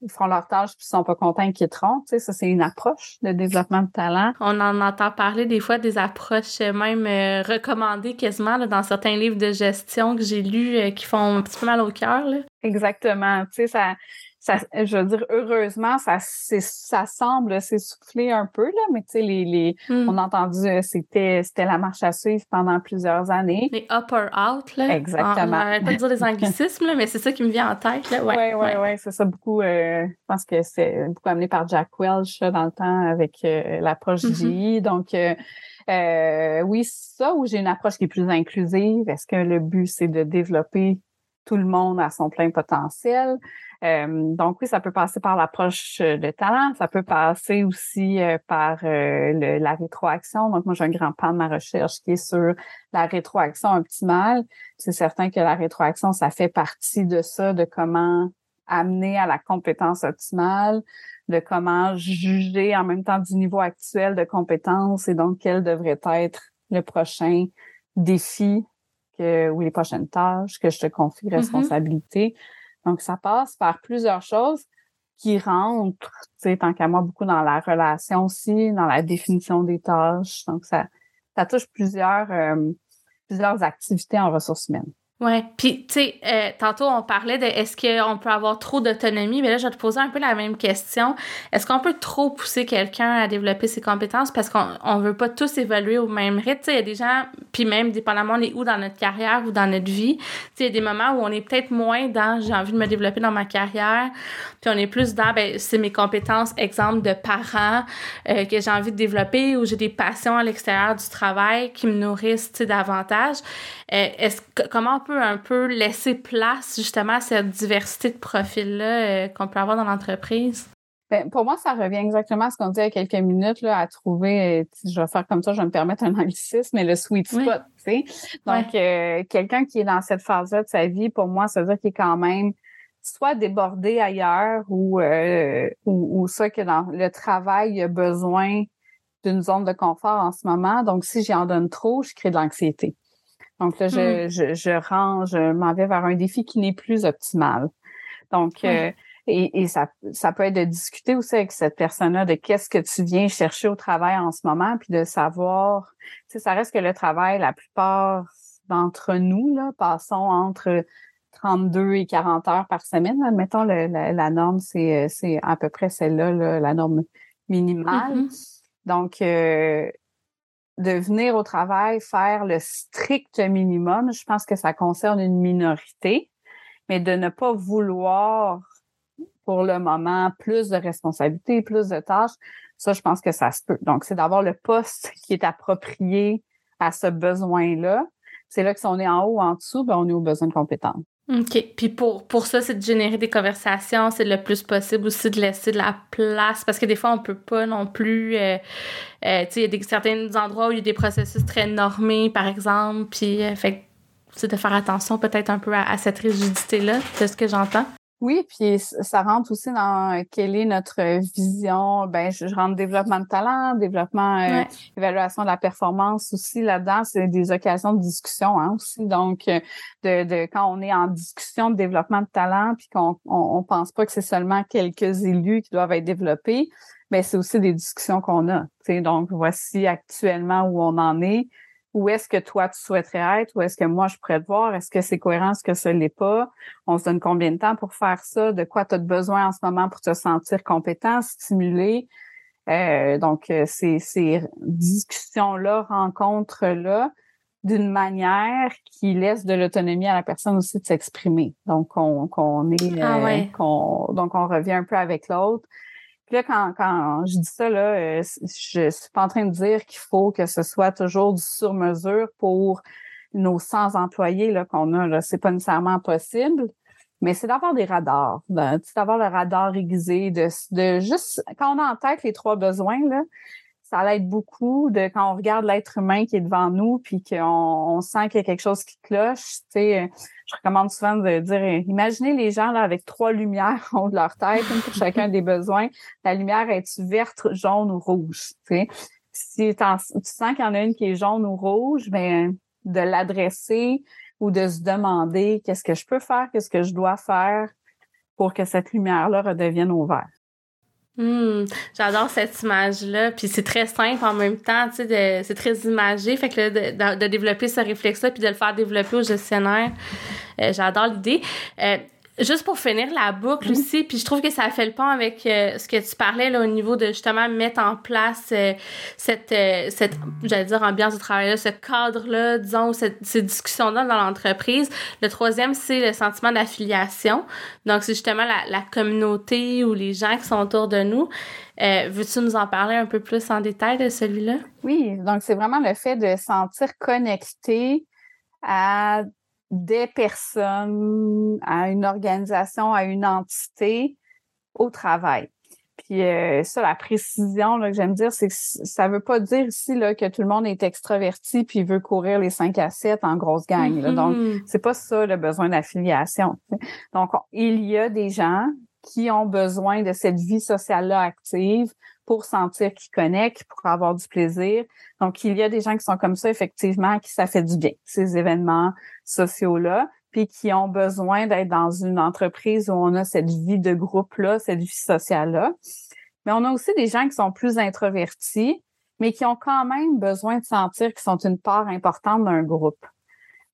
ils font leur tâche puis ils sont pas contents, ils quitteront. Tu sais, ça, c'est une approche de développement de talent. On en entend parler des fois des approches même euh, recommandées quasiment dans certains livres de gestion que j'ai lus euh, qui font un petit peu mal au cœur. Exactement. Tu sais, ça je veux dire, heureusement, ça, ça semble s'essouffler un peu, là, mais tu sais, les, les hmm. on a entendu, euh, c'était, c'était la marche à suivre pendant plusieurs années. Les up or out, là. Exactement. On n'arrête pas de dire des anglicismes, là, mais c'est ça qui me vient en tête, là. Ouais, ouais, ouais, c'est ça beaucoup, euh, je pense que c'est beaucoup amené par Jack Welch, dans le temps, avec euh, l'approche mm Donc, euh, oui, ça, où j'ai une approche qui est plus inclusive. Est-ce que le but, c'est de développer tout le monde à son plein potentiel? Euh, donc oui, ça peut passer par l'approche euh, de talent, ça peut passer aussi euh, par la rétroaction. Donc moi, j'ai un grand pan de ma recherche qui est sur la rétroaction optimale. C'est certain que la rétroaction, ça fait partie de ça, de comment amener à la compétence optimale, de comment juger en même temps du niveau actuel de compétence et donc quel devrait être le prochain défi que, ou les prochaines tâches que je te confie mm-hmm. responsabilité. Donc, ça passe par plusieurs choses qui rentrent, tu sais, tant qu'à moi, beaucoup dans la relation aussi, dans la définition des tâches. Donc, ça, ça touche plusieurs, euh, plusieurs activités en ressources humaines. Ouais, puis tu sais, euh, tantôt on parlait de est-ce qu'on peut avoir trop d'autonomie, mais là je vais te poser un peu la même question. Est-ce qu'on peut trop pousser quelqu'un à développer ses compétences parce qu'on on veut pas tous évoluer au même rythme? Tu sais, il y a des gens, puis même dépendamment on est où dans notre carrière ou dans notre vie, tu sais, il y a des moments où on est peut-être moins dans j'ai envie de me développer dans ma carrière, puis on est plus dans ben c'est mes compétences, exemple de parents euh, que j'ai envie de développer ou j'ai des passions à l'extérieur du travail qui me nourrissent, tu sais, davantage. Euh, est-ce comment un peu laisser place justement à cette diversité de profils-là euh, qu'on peut avoir dans l'entreprise? Ben, pour moi, ça revient exactement à ce qu'on dit il y a quelques minutes, là, à trouver, euh, je vais faire comme ça, je vais me permettre un anglicisme, mais le sweet spot, tu sais. Donc, euh, quelqu'un qui est dans cette phase-là de sa vie, pour moi, ça veut dire qu'il est quand même soit débordé ailleurs ou, ou, ou ça que dans le travail, il a besoin d'une zone de confort en ce moment. Donc, si j'en donne trop, je crée de l'anxiété. Donc là, je, hmm. je, je range, je m'en vais vers un défi qui n'est plus optimal. Donc, euh, et, et ça, ça peut être de discuter aussi avec cette personne-là de qu'est-ce que tu viens chercher au travail en ce moment, puis de savoir, tu sais, ça reste que le travail, la plupart d'entre nous, là, passons entre 32 et 40 heures par semaine. Admettons, le, la, norme, c'est, c'est à peu près celle-là, la norme minimale. Mm-hmm. Donc, euh, de venir au travail faire le strict minimum, je pense que ça concerne une minorité, mais de ne pas vouloir pour le moment plus de responsabilités, plus de tâches, ça, je pense que ça se peut. Donc, c'est d'avoir le poste qui est approprié à ce besoin-là. C'est là que si on est en haut ou en dessous, ben, on est au besoin de compétences. OK. Puis pour, pour ça, c'est de générer des conversations, c'est le plus possible aussi de laisser de la place parce que des fois, on peut pas non plus. Euh, euh, tu sais, il y a des, certains endroits où il y a des processus très normés, par exemple, puis euh, fait c'est de faire attention peut-être un peu à, à cette rigidité-là, c'est ce que j'entends. Oui, puis ça rentre aussi dans quelle est notre vision. Ben, je, rentre développement de talent, développement, euh, évaluation de la performance aussi là-dedans. C'est des occasions de discussion hein, aussi. Donc, euh, de, de quand on est en discussion de développement de talent, puis qu'on on, pense pas que c'est seulement quelques élus qui doivent être développés, mais ben, c'est aussi des discussions qu'on a. Donc, voici actuellement où on en est où est-ce que toi tu souhaiterais être, où est-ce que moi je pourrais te voir, est-ce que c'est cohérent, est-ce que ce l'est pas, on se donne combien de temps pour faire ça, de quoi tu as besoin en ce moment pour te sentir compétent, stimulé? Euh, donc, euh, ces, ces discussions-là, rencontres-là, d'une manière qui laisse de l'autonomie à la personne aussi de s'exprimer. Donc, on, qu'on est, ah euh, qu'on, donc on revient un peu avec l'autre. Puis là, quand, quand je dis ça, là, euh, je suis pas en train de dire qu'il faut que ce soit toujours du sur-mesure pour nos 100 employés là, qu'on a. Là. C'est pas nécessairement possible, mais c'est d'avoir des radars, d'avoir le radar aiguisé, de, de juste, quand on a en tête les trois besoins, là, ça l'aide beaucoup de quand on regarde l'être humain qui est devant nous puis qu'on on sent qu'il y a quelque chose qui cloche. Tu sais, je recommande souvent de dire imaginez les gens là avec trois lumières en haut de leur tête, une pour chacun des besoins. La lumière est verte, jaune ou rouge. Tu sais. Si tu sens qu'il y en a une qui est jaune ou rouge, ben de l'adresser ou de se demander qu'est-ce que je peux faire, qu'est-ce que je dois faire pour que cette lumière-là redevienne au vert. Hmm, j'adore cette image-là. Puis c'est très simple en même temps, tu sais, c'est très imagé. Fait que de, de, développer ce réflexe-là puis de le faire développer au gestionnaire, euh, j'adore l'idée. Euh, Juste pour finir la boucle aussi, puis je trouve que ça fait le pont avec euh, ce que tu parlais là au niveau de justement mettre en place euh, cette euh, cette j'allais dire ambiance de travail là, ce cadre là, disons cette, ces discussions là dans l'entreprise. Le troisième c'est le sentiment d'affiliation. Donc c'est justement la, la, communauté ou les gens qui sont autour de nous. Veux-tu nous en parler un peu plus en détail de celui-là? Oui, donc c'est vraiment le fait de sentir connecté à des personnes, à une organisation, à une entité au travail. Puis euh, ça, la précision là, que j'aime dire, c'est que ça veut pas dire ici là, que tout le monde est extraverti puis veut courir les 5 à 7 en grosse gang. Là. Donc, mm-hmm. c'est pas ça le besoin d'affiliation. Donc, il y a des gens qui ont besoin de cette vie sociale-là active pour sentir qu'ils connectent, pour avoir du plaisir. Donc, il y a des gens qui sont comme ça, effectivement, qui ça fait du bien, ces événements sociaux-là, puis qui ont besoin d'être dans une entreprise où on a cette vie de groupe-là, cette vie sociale-là. Mais on a aussi des gens qui sont plus introvertis, mais qui ont quand même besoin de sentir qu'ils sont une part importante d'un groupe.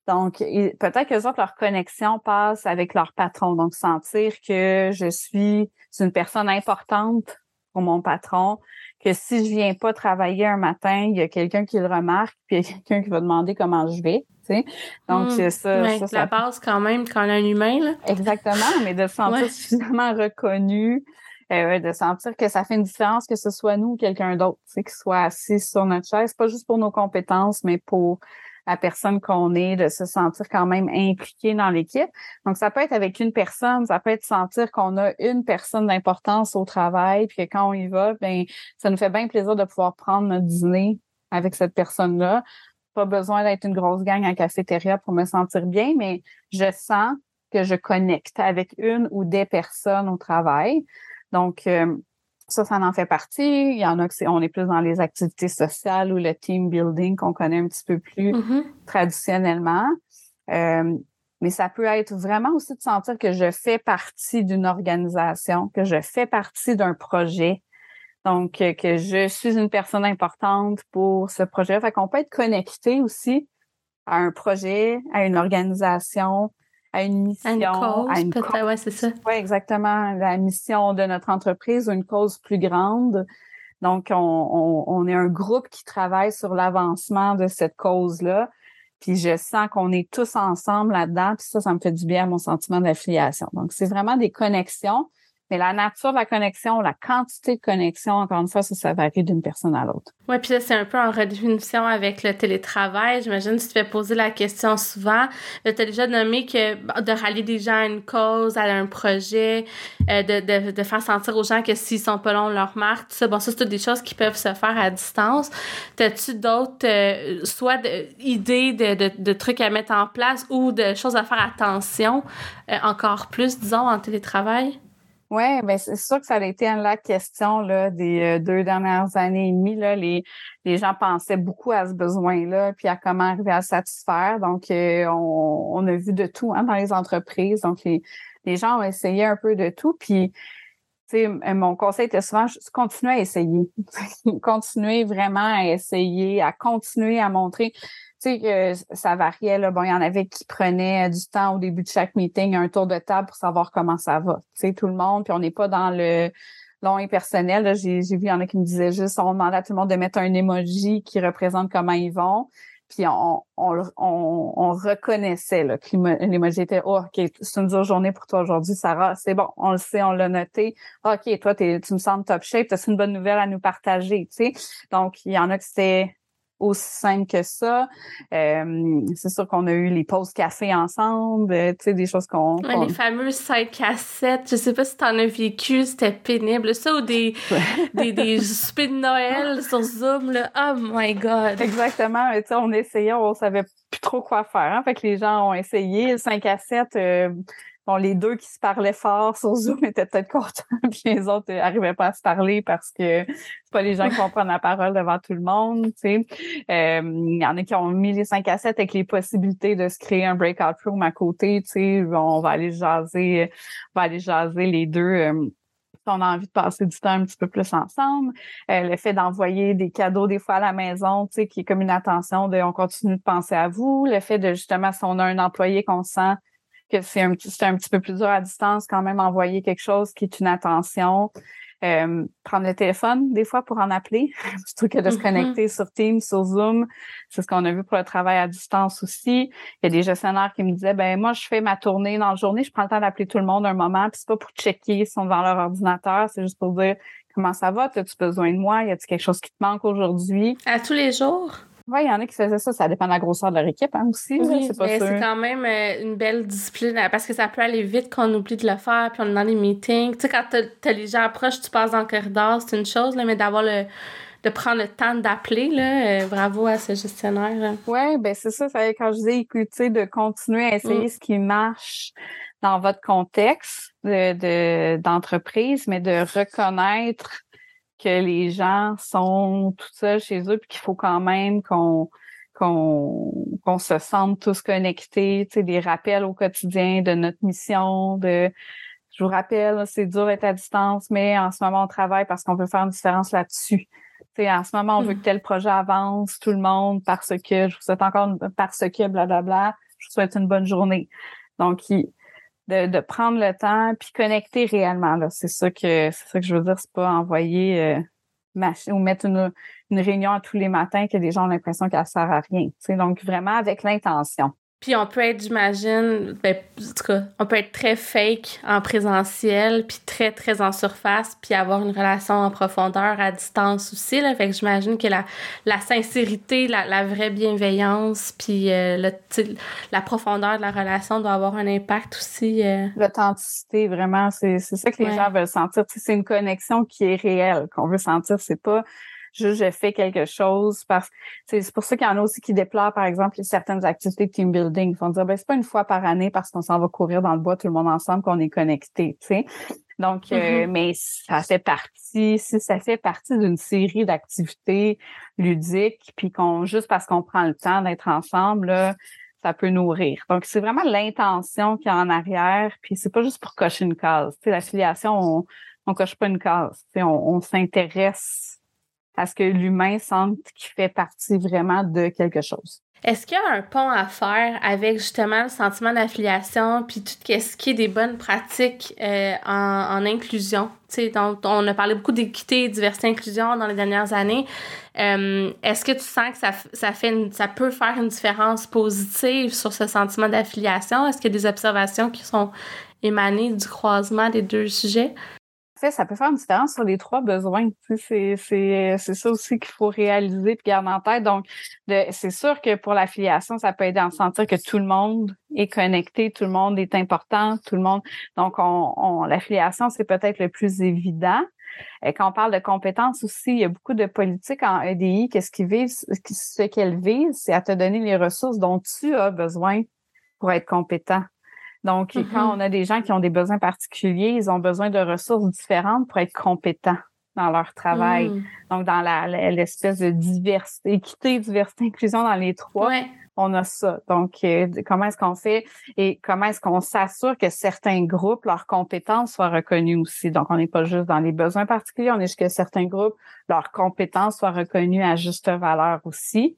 Donc, peut-être que leur connexion passe avec leur patron. Donc, sentir que je suis une personne importante pour mon patron, que si je viens pas travailler un matin, il y a quelqu'un qui le remarque, puis il y a quelqu'un qui va demander comment je vais. Tu sais? Donc, hmm. ça, ça, La base quand même quand on a un humain. Là. Exactement, mais de se sentir suffisamment reconnu, euh, de sentir que ça fait une différence que ce soit nous ou quelqu'un d'autre, tu sais, qui soit assis sur notre chaise, pas juste pour nos compétences, mais pour la personne qu'on est, de se sentir quand même impliqué dans l'équipe. Donc, ça peut être avec une personne, ça peut être sentir qu'on a une personne d'importance au travail, puis que quand on y va, ben ça nous fait bien plaisir de pouvoir prendre notre dîner avec cette personne-là. Pas besoin d'être une grosse gang en cafétéria pour me sentir bien, mais je sens que je connecte avec une ou des personnes au travail. Donc, euh, ça, ça en fait partie. Il y en a que c'est, on est plus dans les activités sociales ou le team building qu'on connaît un petit peu plus mm-hmm. traditionnellement. Euh, mais ça peut être vraiment aussi de sentir que je fais partie d'une organisation, que je fais partie d'un projet. Donc, que je suis une personne importante pour ce projet. Fait qu'on peut être connecté aussi à un projet, à une organisation, à une mission, à une cause, ouais, c'est ça. Oui, exactement. La mission de notre entreprise ou une cause plus grande. Donc, on, est un groupe qui travaille sur l'avancement de cette cause-là. Puis je sens qu'on est tous ensemble là-dedans. Puis ça, ça me fait du bien à mon sentiment d'affiliation. Donc, c'est vraiment des connexions. Mais la nature de la connexion, la quantité de connexion, encore une fois, ça, varie d'une personne à l'autre. Oui, puis ça, c'est un peu en redéfinition avec le télétravail. J'imagine que tu te fais poser la question souvent. Tu as déjà nommé que de rallier des gens à une cause, à un projet, euh, de, de, de, faire sentir aux gens que s'ils sont pas longs, leur marque, tout ça. Bon, ça, c'est des choses qui peuvent se faire à distance. T'as-tu d'autres, euh, soit idées de, de, de, trucs à mettre en place ou de choses à faire attention euh, encore plus, disons, en télétravail? Oui, ben c'est sûr que ça a été la question là, des euh, deux dernières années et demie. Là, les, les gens pensaient beaucoup à ce besoin-là, puis à comment arriver à satisfaire. Donc, euh, on, on, a vu de tout hein, dans les entreprises. Donc, les, les gens ont essayé un peu de tout. Puis, mon conseil était souvent continuer à essayer. continuer vraiment à essayer, à continuer à montrer sais que ça variait. Là. Bon, il y en avait qui prenaient du temps au début de chaque meeting, un tour de table pour savoir comment ça va. Tu sais, tout le monde, puis on n'est pas dans le long et personnel. J'ai, vu, il y en a qui me disaient juste, on demandait à tout le monde de mettre un emoji qui représente comment ils vont. Puis on, on, on, reconnaissait là, que l'emoji était oh, OK, c'est une dure journée pour toi aujourd'hui, Sarah. C'est bon, on le sait, on l'a noté. OK, toi, tu me sembles top shape, tu une bonne nouvelle à nous partager. Tu sais? Donc, il y en a qui c'était aussi simple que ça. Euh, c'est sûr qu'on a eu les pauses café ensemble, euh, tu sais, des choses qu'on... les fameux 5 à 7, je sais pas si t'en as vécu, c'était pénible. Ça, ou des, des, des soupers de Noël sur Zoom, là. Oh my God! Exactement. Tu sais, on essayait, on savait plus trop quoi faire. Hein? Fait que les gens ont essayé. 5 à 7, bon, les deux qui se parlaient fort sur Zoom étaient peut-être contents, puis les autres n'arrivaient pas à se parler parce que c'est pas les gens qui vont prendre la parole devant tout le monde, tu sais. Euh, il y en a qui ont mis les 5 à 7 avec les possibilités de se créer un breakout room à côté, tu sais. On va aller jaser, on va aller jaser les deux. Euh, on a envie de passer du temps un petit peu plus ensemble. Euh, le fait d'envoyer des cadeaux des fois à la maison, tu sais, qui est comme une attention de on continue de penser à vous. Le fait de justement, si on a un employé qu'on sent que c'est un, un petit peu plus dur à distance quand même envoyer quelque chose qui est une attention. Euh, prendre le téléphone des fois pour en appeler plutôt que de se mm-hmm. connecter sur Teams, sur Zoom. C'est ce qu'on a vu pour le travail à distance aussi. Il y a des gestionnaires qui me disaient ben moi je fais ma tournée dans la journée, je prends le temps d'appeler tout le monde un moment, puis c'est pas pour checker s'ils sont devant leur ordinateur, c'est juste pour dire comment ça va, as-tu besoin de moi, y a-t-il quelque chose qui te manque aujourd'hui? À tous les jours? Oui, il y en a qui faisaient ça. Ça dépend de la grosseur de leur équipe hein, aussi. Oui, mais c'est quand même euh, une belle discipline parce que ça peut aller vite quand on oublie de le faire puis on est dans les meetings. Tu sais, quand t'as les gens proches, tu passes dans le corridor, c'est une chose, là, mais d'avoir le de prendre le temps d'appeler, là, euh, bravo à ce gestionnaire. Oui, ben c'est ça, ça. Quand je dis écouter, de continuer à essayer mm. ce qui marche dans votre contexte de d'entreprise, mais de reconnaître que les gens sont tout seuls chez eux puis qu'il faut quand même qu'on qu'on se sente tous connectés, tu sais, des rappels au quotidien de notre mission, de je vous rappelle, c'est dur d'être à distance, mais en ce moment, on travaille parce qu'on veut faire une différence là-dessus. Tu en ce moment, on veut mmh. que tel projet avance, tout le monde, parce que, je vous souhaite encore, parce que, blablabla, je vous souhaite une bonne journée. Donc, de, prendre le temps puis connecter réellement. C'est ça que c'est ça que je veux dire, c'est pas envoyer euh, ou mettre une, une réunion tous les matins que les gens ont l'impression qu'elle sert à rien. C'est donc vraiment avec l'intention. Puis on peut être, j'imagine, ben, en tout cas, on peut être très fake en présentiel, puis très, très en surface, puis avoir une relation en profondeur à distance aussi. Là. Fait que j'imagine que la, la sincérité, la, la vraie bienveillance, puis euh, le, la profondeur de la relation doit avoir un impact aussi. Euh. L'authenticité, vraiment, c'est ça que les gens veulent sentir. C'est une connexion qui est réelle, qu'on veut sentir. C'est pas juste je fais quelque chose parce que c'est pour ça qu'il y en a aussi qui déplorent, par exemple, certaines activités de team building. Ils vont dire, ben, c'est pas une fois par année parce qu'on s'en va courir dans le bois tout le monde ensemble qu'on est connecté, tu sais. Donc, euh, mm-hmm. mais ça fait partie, si ça fait partie d'une série d'activités ludiques, puis qu'on juste parce qu'on prend le temps d'être ensemble, là, ça peut nourrir. Donc, c'est vraiment l'intention qui est en arrière, puis c'est pas juste pour cocher une case. Tu sais, l'affiliation, on, on coche pas une case. Tu sais, on s'intéresse à ce que l'humain sente qu'il fait partie vraiment de quelque chose. Est-ce qu'il y a un pont à faire avec justement le sentiment d'affiliation puis tout ce qui est des bonnes pratiques euh, en, inclusion? Donc, on a parlé beaucoup d'équité, diversité, inclusion dans les dernières années. Euh, est-ce que tu sens que ça, ça, fait ça peut faire une différence positive sur ce sentiment d'affiliation? Est-ce qu'il y a des observations qui sont émanées du croisement des deux sujets? Fait, ça peut faire une différence sur les trois besoins. C'est, c'est, c'est ça aussi qu'il faut réaliser et garder en tête. Donc, c'est sûr que pour l'affiliation, ça peut aider à sentir que tout le monde est connecté, tout le monde est important, tout le monde. Donc, on, on l'affiliation, c'est peut-être le plus évident. Et quand on parle de compétences aussi, il y a beaucoup de politiques en EDI. Qu'est-ce qu'ils ce qu'elles visent, c'est à te donner les ressources dont tu as besoin pour être compétent. Donc, quand mm-hmm. on a des gens qui ont des besoins particuliers, ils ont besoin de ressources différentes pour être compétents dans leur travail. Mm. Donc, dans la, l'espèce de diversité, équité, diversité, inclusion dans les trois, on a ça. Donc, euh, comment est-ce qu'on fait et comment est-ce qu'on s'assure que certains groupes, leurs compétences soient reconnues aussi? Donc, on n'est pas juste dans les besoins particuliers, on est juste que certains groupes, leurs compétences soient reconnues à juste valeur aussi.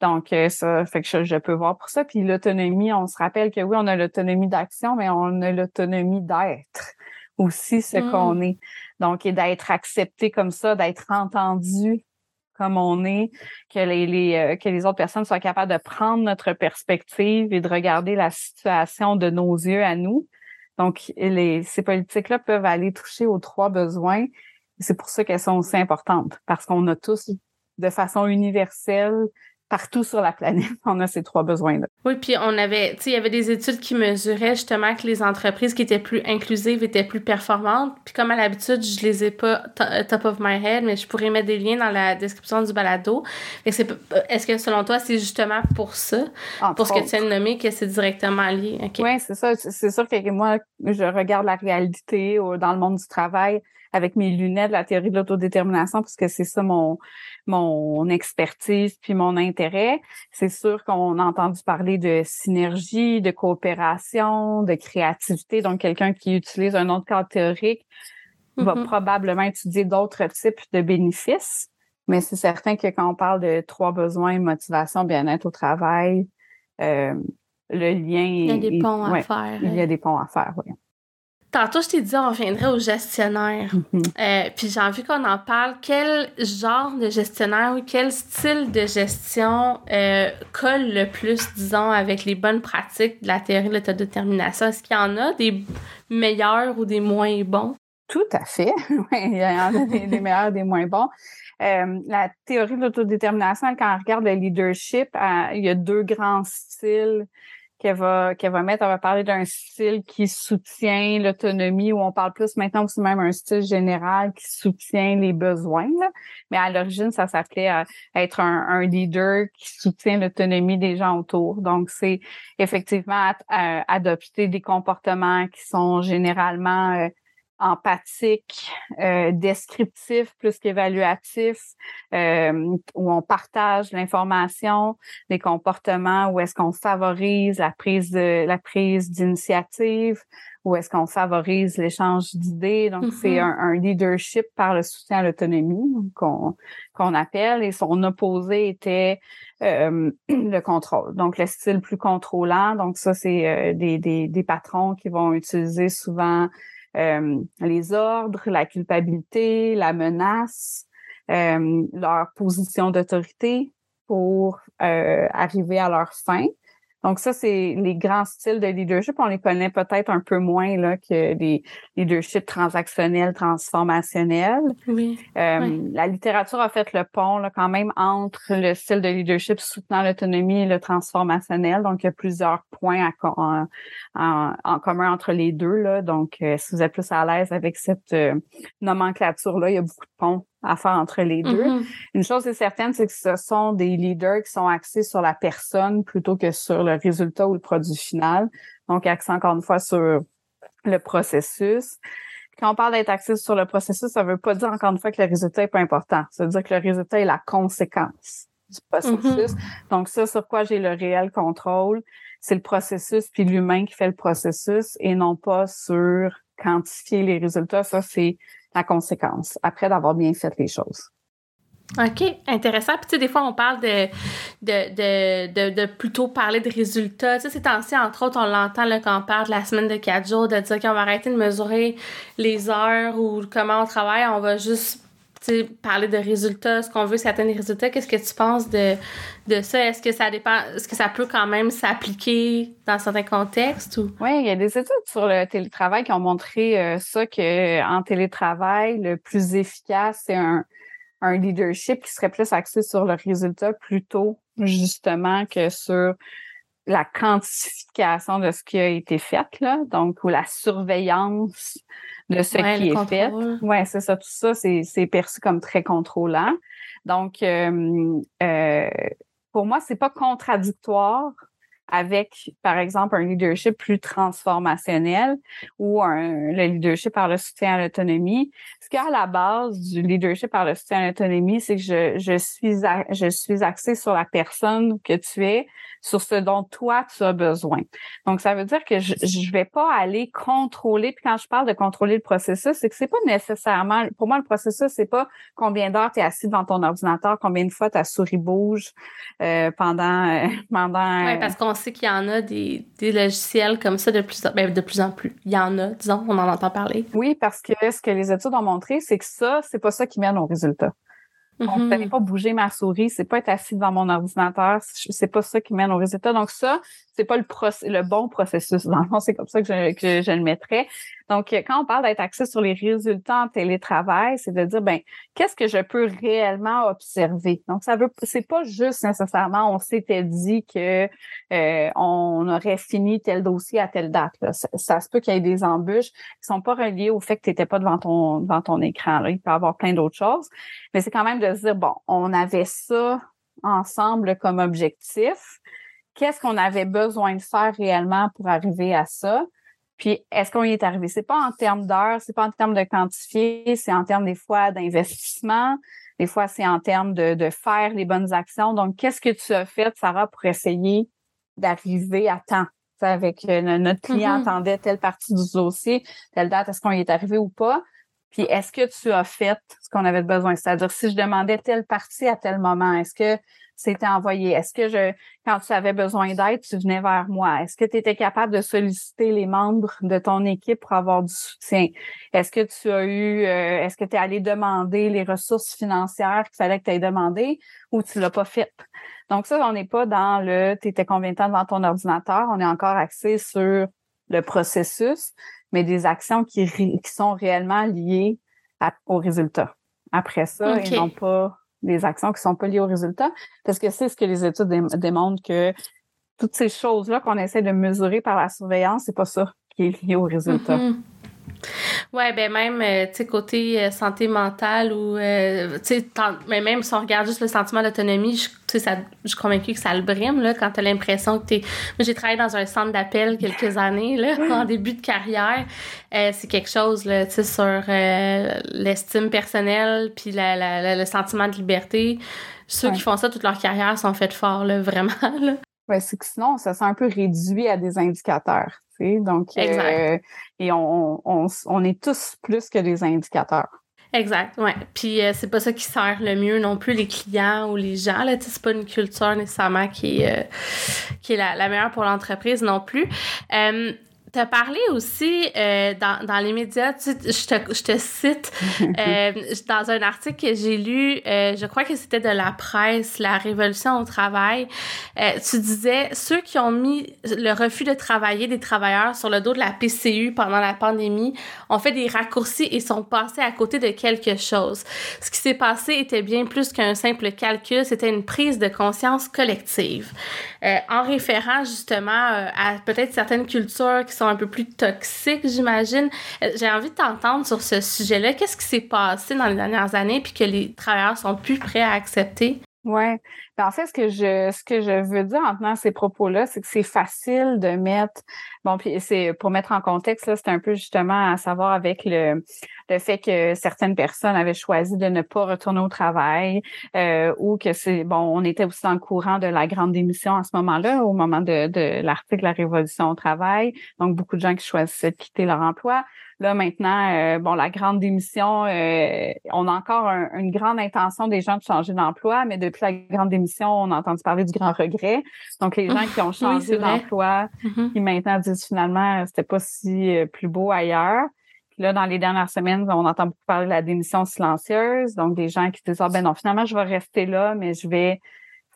Donc, euh, ça fait que je, peux voir pour ça. Puis l'autonomie, on se rappelle que oui, on a l'autonomie d'action, mais on a l'autonomie d'être aussi ce mm. qu'on est. Donc, et d'être accepté comme ça, d'être entendu comme on est, que les, les euh, que les autres personnes soient capables de prendre notre perspective et de regarder la situation de nos yeux à nous. Donc, les, ces politiques-là peuvent aller toucher aux trois besoins. C'est pour ça qu'elles sont aussi importantes, parce qu'on a tous, de façon universelle, partout sur la planète, on a ces trois besoins-là. Oui, puis on avait, tu sais, il y avait des études qui mesuraient justement que les entreprises qui étaient plus inclusives étaient plus performantes. Puis comme à l'habitude, je les ai pas euh, top of my head, mais je pourrais mettre des liens dans la description du balado. Est-ce que selon toi, c'est justement pour ça, pour ce que tu viens de nommer, que c'est directement lié? Oui, c'est ça. C'est sûr que moi, je regarde la réalité dans le monde du travail avec mes lunettes, la théorie de l'autodétermination, puisque c'est ça mon mon expertise puis mon intérêt. C'est sûr qu'on a entendu parler de synergie, de coopération, de créativité. Donc, quelqu'un qui utilise un autre cadre théorique va mm-hmm. probablement étudier d'autres types de bénéfices. Mais c'est certain que quand on parle de trois besoins, motivation, bien-être au travail, euh, le lien... Il y a des ponts à faire. Il y a des ponts à faire, oui. Tantôt, je t'ai dit, on reviendrait au gestionnaire. Mhm. Euh, puis j'ai envie qu'on en parle. Quel genre de gestionnaire ou quel style de gestion euh, colle le plus, disons, avec les bonnes pratiques de la théorie de l'autodétermination? Est-ce qu'il y en a des meilleurs ou des moins bons? Tout à fait. il y en a des, des meilleurs, des moins bons. Euh, la théorie de l'autodétermination, quand on regarde le leadership, il y a deux grands styles qu'elle va, qu'elle va mettre. Elle va parler d'un style qui soutient l'autonomie, ou on parle plus maintenant aussi même un style général qui soutient les besoins. Mais à l'origine, ça s'appelait euh, être un, leader qui soutient l'autonomie des gens autour. Donc, c'est effectivement adopter des comportements qui sont généralement euh, empathique, euh, descriptif plus qu'évaluatif, euh, où on partage l'information, les comportements, où est-ce qu'on favorise la prise de la prise d'initiative, où est-ce qu'on favorise l'échange d'idées. Donc, c'est mm-hmm. un, leadership par le soutien à l'autonomie qu'on qu'on appelle. Et son opposé était euh, le contrôle. Donc, le style plus contrôlant. Donc, ça, c'est euh, des, des, des patrons qui vont utiliser souvent euh, les ordres, la culpabilité, la menace, euh, leur position d'autorité pour euh, arriver à leur fin. Donc ça, c'est les grands styles de leadership. On les connaît peut-être un peu moins là, que les leadership transactionnels, transformationnels. Oui, euh, La littérature a fait le pont là, quand même entre le style de leadership soutenant l'autonomie et le transformationnel. Donc, il y a plusieurs points en, en, commun entre les deux. Là. Donc, euh, si vous êtes plus à l'aise avec cette euh, nomenclature-là, il y a beaucoup de ponts à faire entre les deux. Mm-hmm. Une chose est certaine, c'est que ce sont des leaders qui sont axés sur la personne plutôt que sur le résultat ou le produit final. Donc, accent encore une fois sur le processus. Quand on parle d'être axé sur le processus, ça veut pas dire encore une fois que le résultat est pas important. Ça veut dire que le résultat est la conséquence du processus. Mm-hmm. Donc, ça, sur quoi j'ai le réel contrôle, c'est le processus puis l'humain qui fait le processus et non pas sur quantifier les résultats. Ça, c'est la conséquence après d'avoir bien fait les choses. OK, intéressant. Puis, tu sais, des fois, on parle de, de, de, de, plutôt parler de résultats. Tu sais, c'est ancien, entre autres, on l'entend quand on parle de la semaine de quatre jours, de dire qu'on va arrêter de mesurer les heures ou comment on travaille, on va juste parler de résultats, ce qu'on veut, c'est atteindre des résultats. Qu'est-ce que tu penses de, de ça? Est-ce que ça dépend, est-ce que ça peut quand même s'appliquer dans certains contextes ou? Oui, il y a des études sur le télétravail qui ont montré euh, ça, que en télétravail, le plus efficace, c'est un, un leadership qui serait plus axé sur le résultat plutôt justement que sur la quantification de ce qui a été fait, là, donc, ou la surveillance de ce qui est fait. Ouais, c'est ça. Tout ça, c'est perçu comme très contrôlant. Donc, euh, euh, pour moi, c'est pas contradictoire avec, par exemple, un leadership plus transformationnel ou un, le leadership par le soutien à l'autonomie. Ce qui est à la base du leadership par le soutien à l'autonomie, c'est que je, je suis je suis axée sur la personne que tu es, sur ce dont toi tu as besoin. Donc ça veut dire que je je vais pas aller contrôler. Puis quand je parle de contrôler le processus, c'est que c'est pas nécessairement pour moi le processus c'est pas combien d'heures tu es assis devant ton ordinateur, combien de fois ta souris bouge euh, pendant euh, pendant. Oui, parce qu'on sait qu'il y en a des, des logiciels comme ça de plus en, ben, de plus en plus. Il y en a, disons, on en entend parler. Oui, parce que ce que les études ont c'est que ça, c'est pas ça qui mène au résultat. On ne mm-hmm. pas bouger ma souris, c'est pas être assis devant mon ordinateur, c'est pas ça qui mène au résultat. Donc ça, c'est pas le, le bon processus. Dans le fond, c'est comme ça que je, que je le mettrais. Donc, quand on parle d'être axé sur les résultats en télétravail, c'est de dire, ben, qu'est-ce que je peux réellement observer? Donc, ça veut, c'est pas juste nécessairement, on s'était dit que euh, on aurait fini tel dossier à telle date. Ça, se peut qu'il y ait des embûches qui sont pas reliées au fait que tu n'étais pas devant ton, devant ton écran. Il peut y avoir plein d'autres choses. Mais c'est quand même de se dire, bon, on avait ça ensemble comme objectif qu'est-ce qu'on avait besoin de faire réellement pour arriver à ça? Puis est-ce qu'on y est arrivé? C'est pas en termes d'heures, c'est pas en termes de quantifier, c'est en termes des fois d'investissement, des fois c'est en termes de, de faire les bonnes actions. Donc, qu'est-ce que tu as fait, Sarah, pour essayer d'arriver à temps? avec euh, notre client mm-hmm. attendait telle partie du dossier, telle date, est-ce qu'on y est arrivé ou pas? Puis est-ce que tu as fait ce qu'on avait besoin? C'est-à-dire si je demandais telle partie à tel moment, est-ce que c'était envoyé? Est-ce que je, quand tu avais besoin d'aide, tu venais vers moi? Est-ce que tu étais capable de solliciter les membres de ton équipe pour avoir du soutien? Est-ce que tu as eu, euh, est-ce que tu es allé demander les ressources financières qu'il fallait que tu aies demandé ou tu l'as pas fait? Donc ça, on n'est pas dans le tu étais combien de temps devant ton ordinateur, on est encore axé sur le processus, mais des actions qui, qui sont réellement liées au résultat. Après ça, ils n'ont pas des actions qui sont pas liées au résultat, parce que c'est ce que les études démontrent que toutes ces choses-là qu'on essaie de mesurer par la surveillance, c'est pas ça qui est lié au résultat. Mm-hmm. Ouais, ben même, euh, tu sais, côté euh, santé mentale ou, euh, tu sais, mais même si on regarde juste le sentiment d'autonomie, je, tu sais, je suis convaincue que ça le brime, là, quand t'as l'impression que t'es... Moi, j'ai travaillé dans un centre d'appel quelques années, là, en début de carrière. c'est quelque chose, là, tu sais, sur l'estime personnelle puis la, la, le sentiment de liberté. Ceux qui font ça toute leur carrière sont faits forts, là, vraiment, là. Ouais, c'est que sinon, ça s'est un peu réduit à des indicateurs. Donc, euh, et on, on, on, est tous plus que des indicateurs. Exact, ouais. Puis euh, c'est pas ça qui sert le mieux non plus les clients ou les gens. Là, c'est pas une culture nécessairement qui est, euh, qui est la, la meilleure pour l'entreprise non plus. Tu as parlé aussi euh, dans, dans les médias, tu, je, te, je te cite euh, dans un article que j'ai lu, euh, je crois que c'était de la presse, La Révolution au travail. Euh, tu disais ceux qui ont mis le refus de travailler des travailleurs sur le dos de la PCU pendant la pandémie ont fait des raccourcis et sont passés à côté de quelque chose. Ce qui s'est passé était bien plus qu'un simple calcul, c'était une prise de conscience collective. Euh, en référant justement à peut-être certaines cultures qui sont un peu plus toxique, j'imagine. Euh, j'ai envie de t'entendre sur ce sujet-là. Qu'est-ce qui s'est passé dans les dernières années puis que les travailleurs sont plus prêts à accepter? Ouais, Ben, en fait, ce que je ce que je veux dire en tenant ces propos-là, c'est que c'est facile de mettre bon puis c'est pour mettre en contexte là, c'est un peu justement à savoir avec le le fait que certaines personnes avaient choisi de ne pas retourner au travail euh, ou que c'est bon, on était aussi dans le courant de la grande démission à ce moment-là, au moment de, de l'article La Révolution au travail. Donc beaucoup de gens qui choisissaient de quitter leur emploi. Là, maintenant, euh, bon, la grande démission, euh, on a encore une grande intention des gens de changer d'emploi, mais depuis la grande démission, on a entendu parler du grand regret. Donc, les gens qui ont changé d'emploi, mm-hmm. qui maintenant disent finalement, c'était pas si euh, plus beau ailleurs. Puis là, dans les dernières semaines, on entend beaucoup parler de la démission silencieuse. Donc, des gens qui disent, ah, ben non, finalement, je vais rester là, mais je vais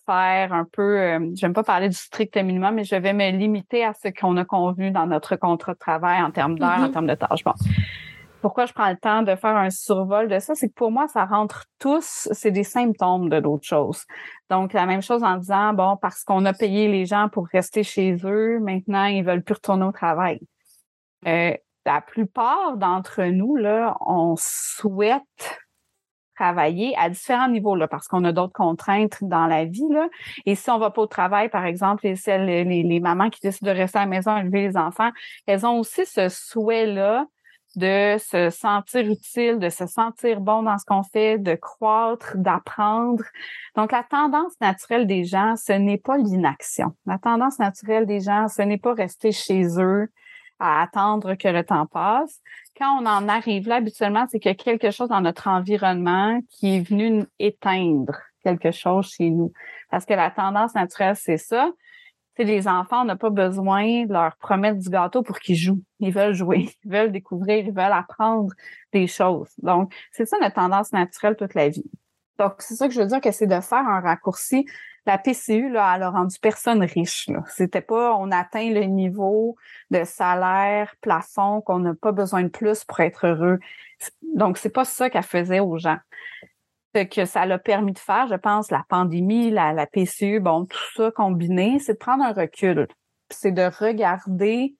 faire un peu, euh, je n'aime pas parler du strict minimum, mais je vais me limiter à ce qu'on a convenu dans notre contrat de travail en termes d'heures, en mm-hmm. termes de tâches. Bon. Pourquoi je prends le temps de faire un survol de ça? C'est que pour moi, ça rentre tous, c'est des symptômes de d'autres choses. Donc, la même chose en disant, bon, parce qu'on a payé les gens pour rester chez eux, maintenant, ils veulent plus retourner au travail. Euh, la plupart d'entre nous, là, on souhaite travailler à différents niveaux, parce qu'on a d'autres contraintes dans la vie. Et si on va pas au travail, par exemple, les, celles, les, mamans qui décident de rester à la maison et élever les enfants, elles ont aussi ce souhait-là de se sentir utile, de se sentir bon dans ce qu'on fait, de croître, d'apprendre. Donc, la tendance naturelle des gens, ce n'est pas l'inaction. La tendance naturelle des gens, ce n'est pas rester chez eux à attendre que le temps passe, quand on en arrive là, habituellement, c'est qu'il y a quelque chose dans notre environnement qui est venu éteindre quelque chose chez nous. Parce que la tendance naturelle, c'est ça. C'est les enfants, on n'a pas besoin de leur promettre du gâteau pour qu'ils jouent. Ils veulent jouer, ils veulent découvrir, ils veulent apprendre des choses. Donc, c'est ça notre tendance naturelle toute la vie. Donc, c'est ça que je veux dire que c'est de faire un raccourci la PCU, là, elle a rendu personne riche. C'était pas on atteint le niveau de salaire plafond qu'on n'a pas besoin de plus pour être heureux. Donc, c'est pas ça qu'elle faisait aux gens. Ce que ça l'a permis de faire, je pense, la pandémie, la, la PCU, bon, tout ça combiné, c'est de prendre un recul. C'est de regarder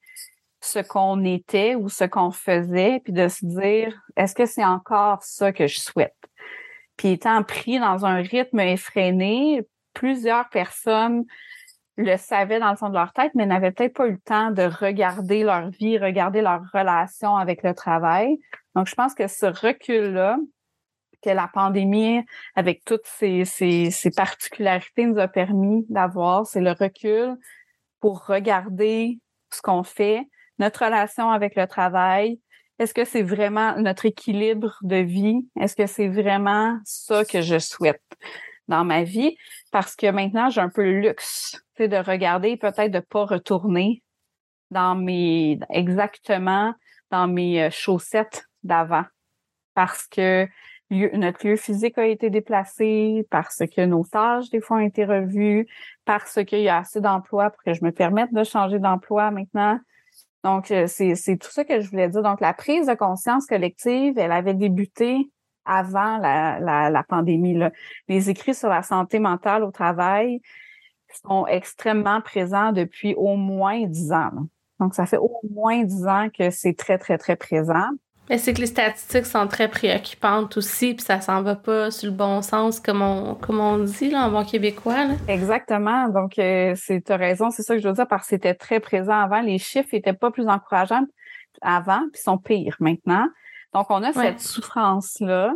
ce qu'on était ou ce qu'on faisait, puis de se dire, est-ce que c'est encore ça que je souhaite? Puis étant pris dans un rythme effréné, plusieurs personnes le savaient dans le fond de leur tête, mais n'avaient peut-être pas eu le temps de regarder leur vie, regarder leur relation avec le travail. Donc, je pense que ce recul-là, que la pandémie, avec toutes ses, particularités, nous a permis d'avoir, c'est le recul pour regarder ce qu'on fait, notre relation avec le travail. Est-ce que c'est vraiment notre équilibre de vie? Est-ce que c'est vraiment ça que je souhaite? Dans ma vie parce que maintenant, j'ai un peu le luxe de regarder, peut-être de pas retourner dans mes exactement dans mes euh, chaussettes d'avant parce que notre lieu physique a été déplacé, parce que nos tâches, des fois, ont été revues, parce qu'il y a assez d'emplois pour que je me permette de changer d'emploi maintenant. Donc, euh, c'est tout ça que je voulais dire. Donc, la prise de conscience collective, elle avait débuté avant la, la, la pandémie. Là. Les écrits sur la santé mentale au travail sont extrêmement présents depuis au moins dix ans. Donc, ça fait au moins dix ans que c'est très, très, très présent. Mais c'est que les statistiques sont très préoccupantes aussi, puis ça s'en va pas sur le bon sens, comme on, comme on dit là, en bon québécois. Là. Exactement. Donc, euh, c'est tu as raison, c'est ça que je veux dire, parce que c'était très présent avant. Les chiffres étaient pas plus encourageants avant, puis sont pires maintenant. Donc, on a cette souffrance-là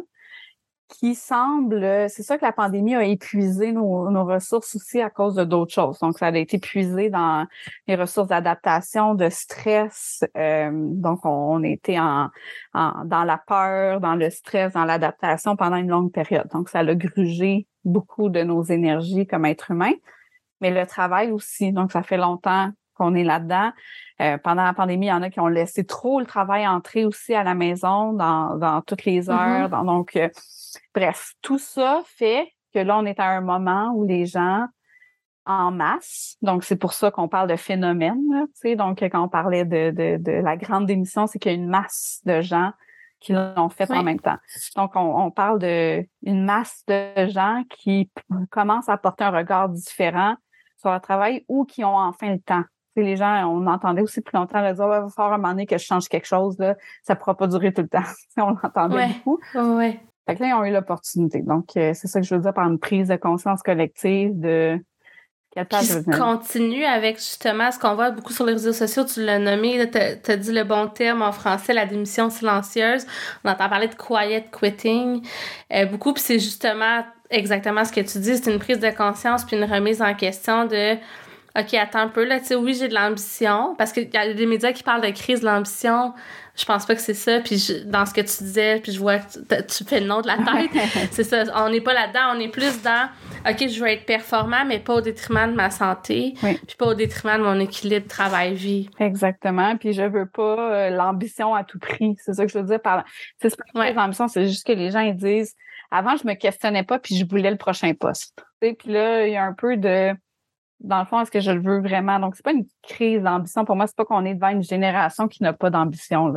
qui semble, c'est ça que la pandémie a épuisé nos, nos ressources aussi à cause de d'autres choses. Donc, ça a été épuisé dans les ressources d'adaptation, de stress. Euh, donc, on, était en, en, dans la peur, dans le stress, dans l'adaptation pendant une longue période. Donc, ça a grugé beaucoup de nos énergies comme être humain, mais le travail aussi. Donc, ça fait longtemps qu'on est là-dedans. Euh, pendant la pandémie, il y en a qui ont laissé trop le travail entrer aussi à la maison dans, dans toutes les heures. Mm-hmm. donc, euh, bref, tout ça fait que là, on est à un moment où les gens en masse, donc c'est pour ça qu'on parle de phénomène, tu sais, donc quand on parlait de, de, de la grande démission, c'est qu'il y a une masse de gens qui l'ont fait en même temps. Donc, on, on parle de une masse de gens qui commencent à porter un regard différent sur le travail ou qui ont enfin le temps les gens, on entendait aussi plus longtemps dire, ouais, il va falloir un moment donné que je change quelque chose, là, ça ne pourra pas durer tout le temps. on l'entendait beaucoup. Ouais. Fait que là, ils ont eu l'opportunité. Donc, euh, c'est ça que je veux dire par une prise de conscience collective de qui continue avec justement ce qu'on voit beaucoup sur les réseaux sociaux, tu l'as nommé, tu as, dit le bon terme en français, la démission silencieuse. On entend parler de quiet quitting euh, beaucoup, puis c'est justement exactement ce que tu dis, c'est une prise de conscience puis une remise en question de OK, attends un peu là, tu sais oui, j'ai de l'ambition parce qu'il y a des médias qui parlent de crise de l'ambition je pense pas que c'est ça. Puis dans ce que tu disais, puis je vois que tu fais le nom de la tête. c'est ça. On n'est pas là-dedans. On est plus dans, OK, je veux être performant, mais pas au détriment de ma santé. Puis pas au détriment de mon équilibre travail-vie. Exactement. Puis je veux pas euh, l'ambition à tout prix. C'est ça que je veux dire par C'est pas l'ambition, c'est juste que les gens ils disent, avant, je me questionnais pas, puis je voulais le prochain poste. Puis là, il y a un peu de dans le fond, est-ce que je le veux vraiment? Donc, c'est pas une crise d'ambition. Pour moi, c'est pas qu'on est devant une génération qui n'a pas d'ambition.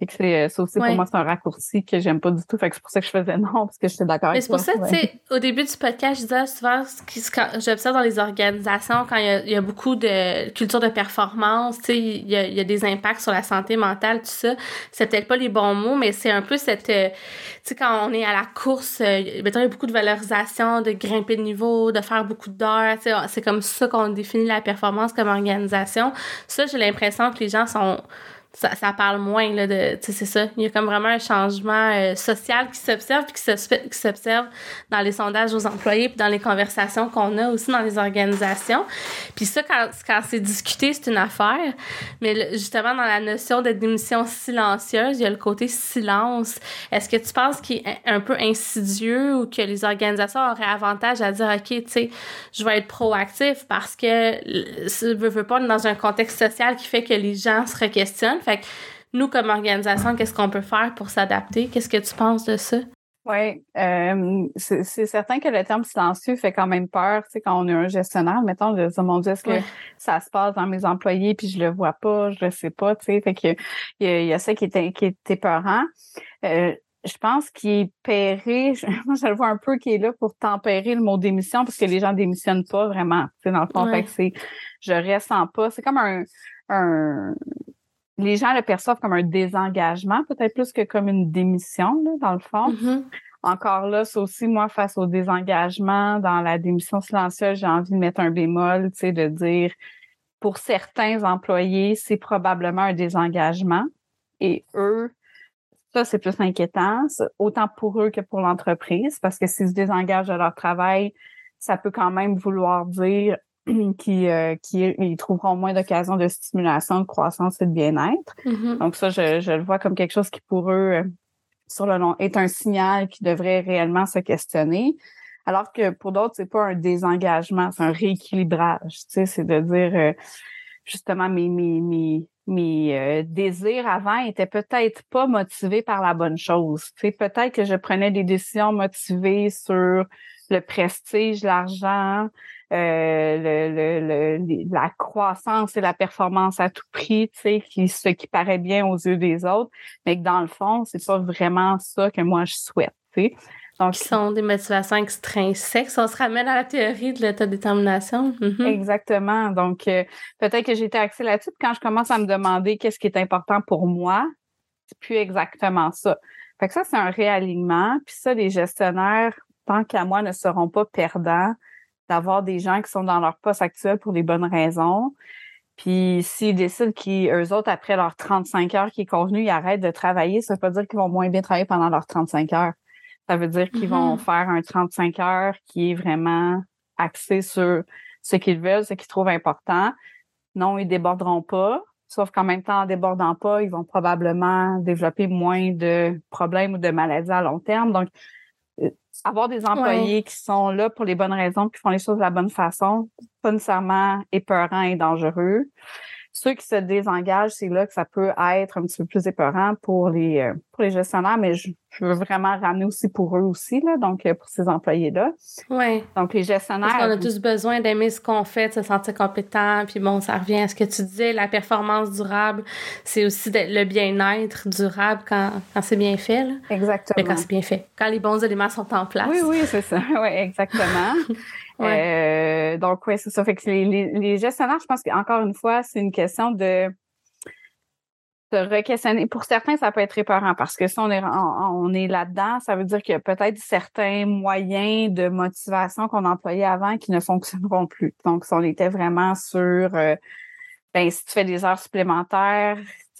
Et que c'est, ça aussi, pour moi, c'est un raccourci que j'aime pas du tout. Fait que c'est pour ça que je faisais non, parce que j'étais d'accord avec toi. c'est pour ça, tu sais, au début du podcast, je disais souvent, ce qui, j'observe dans les organisations, quand il y, a, beaucoup de culture de performance, tu sais, il y a, des impacts sur la santé mentale, tout ça. C'est peut-être pas les bons mots, mais c'est un peu cette, euh, tu sais, quand on est à la course, euh, il y a beaucoup de valorisation, de grimper de niveau, de faire beaucoup d'heures, tu sais, c'est comme ça qu'on définit la performance comme organisation. Ça, j'ai l'impression que les gens sont ça, ça parle moins là de tu sais c'est ça. Il y a comme vraiment un changement euh, social qui s'observe puis qui s'observe dans les sondages aux employés puis dans les conversations qu'on a aussi dans les organisations. Puis ça quand, quand c'est discuté c'est une affaire. Mais justement dans la notion de démission silencieuse il y a le côté silence. Est-ce que tu penses qu'il est un peu insidieux ou que les organisations auraient avantage à dire ok tu sais je vais être proactif parce que je veux, veux pas dans un contexte social qui fait que les gens se requestionnent? Fait que nous, comme organisation, qu'est-ce qu'on peut faire pour s'adapter? Qu'est-ce que tu penses de ça? Oui, euh, c'est certain que le terme silencieux fait quand même peur, tu sais, quand on est un gestionnaire, mettons, de dire, mon Dieu, est-ce que ça se passe dans mes employés, puis je le vois pas, je le sais pas, tu sais, fait que il y, a ça qui est, qui est épeurant. Euh, je pense qu'il est péré, moi je le vois un peu qui est là pour tempérer le mot démission, parce que les gens démissionnent pas vraiment, tu sais, dans le fond, fait que c'est, je ressens pas, c'est comme un, un les gens le perçoivent comme un désengagement, peut-être plus que comme une démission, dans le fond. Mm-hmm. Encore là, c'est aussi moi, face au désengagement, dans la démission silencieuse, j'ai envie de mettre un bémol, tu sais, de dire pour certains employés, c'est probablement un désengagement. Et eux, ça, c'est plus inquiétant, autant pour eux que pour l'entreprise, parce que s'ils se désengagent de leur travail, ça peut quand même vouloir dire qui, euh, qui ils trouveront moins d'occasions de stimulation, de croissance et de bien-être. Mm-hmm. Donc ça, je, je, le vois comme quelque chose qui pour eux, euh, sur le long, est un signal qui devrait réellement se questionner. Alors que pour d'autres, c'est pas un désengagement, c'est un rééquilibrage. Tu sais, c'est de dire euh, justement mes mes mes mes euh, désirs avant étaient peut-être pas motivés par la bonne chose. Tu sais, peut-être que je prenais des décisions motivées sur le prestige, l'argent, euh, le, le, la croissance et la performance à tout prix, tu sais, qui, ce qui paraît bien aux yeux des autres, mais que dans le fond, c'est pas vraiment ça que moi je souhaite, tu sais. Donc, qui sont des motivations extrinsèques. On se ramène à la théorie de l'autodétermination. Mm Exactement. Donc, euh, peut-être que été axée là-dessus. Quand je commence à me demander qu'est-ce qui est important pour moi, c'est plus exactement ça. Fait que ça, c'est un réalignement. Puis ça, les gestionnaires, tant qu'à moi, ne seront pas perdants d'avoir des gens qui sont dans leur poste actuel pour des bonnes raisons. Puis s'ils décident qu'eux autres, après leurs 35 heures qui est convenu, ils arrêtent de travailler, ça veut pas dire qu'ils vont moins bien travailler pendant leurs 35 heures. Ça veut dire qu'ils vont mm-hmm. faire un 35 heures qui est vraiment axé sur ce qu'ils veulent, ce qu'ils trouvent important. Non, ils déborderont pas. Sauf qu'en même temps, en débordant pas, ils vont probablement développer moins de problèmes ou de maladies à long terme. Donc, avoir des employés qui sont là pour les bonnes raisons, qui font les choses de la bonne façon, pas nécessairement épeurant et dangereux. Ceux qui se désengagent, c'est là que ça peut être un petit peu plus épeurant pour les euh, pour les gestionnaires, mais je, veux vraiment ramener aussi pour eux aussi, là, donc euh, pour ces employés-là. Oui. Donc les gestionnaires. Parce qu'on a tous besoin d'aimer ce qu'on fait, de se sentir compétent, puis bon, ça revient à ce que tu disais, la performance durable, c'est aussi le bien-être durable quand, quand c'est bien fait. Là. Exactement. Mais quand c'est bien fait. Quand les bons éléments sont en place. Oui, oui, c'est ça. Oui, exactement. Euh, donc, oui, c'est ça. Fait que les, gestionnaires, je pense qu'encore une fois, c'est une question de se re-questionner. Pour certains, ça peut être réparant parce que si on est, on, est là-dedans, ça veut dire qu'il y a peut-être certains moyens de motivation qu'on employait avant qui ne fonctionneront plus. Donc, si on était vraiment sur, euh, ben, si tu fais des heures supplémentaires,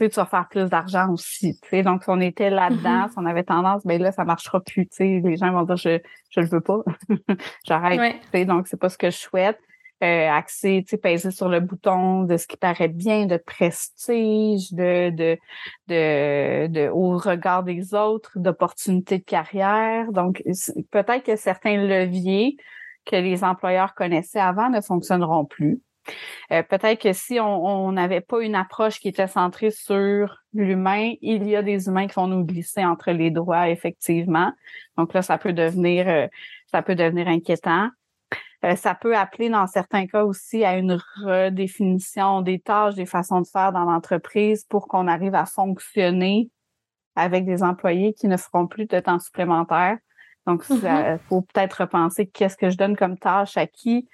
tu, vas faire plus d'argent aussi. Tu sais. Donc, si on était là-dedans, mm-hmm. si on avait tendance, ben là, ça marchera plus. Tu sais. Les gens vont dire, je je le veux pas. J'arrête. Tu sais. Donc, c'est pas ce que je souhaite euh, axé, tu sais, peser sur le bouton de ce qui paraît bien, de prestige, de, de, de, de au regard des autres, d'opportunités de carrière. Donc, peut-être que certains leviers que les employeurs connaissaient avant ne fonctionneront plus. Euh, peut-être que si on n'avait pas une approche qui était centrée sur l'humain, il y a des humains qui vont nous glisser entre les doigts, effectivement. Donc là, ça peut devenir, euh, ça peut devenir inquiétant. Euh, ça peut appeler dans certains cas aussi à une redéfinition des tâches, des façons de faire dans l'entreprise pour qu'on arrive à fonctionner avec des employés qui ne feront plus de temps supplémentaire. Donc, il mm-hmm. faut peut-être repenser qu'est-ce que je donne comme tâche à qui.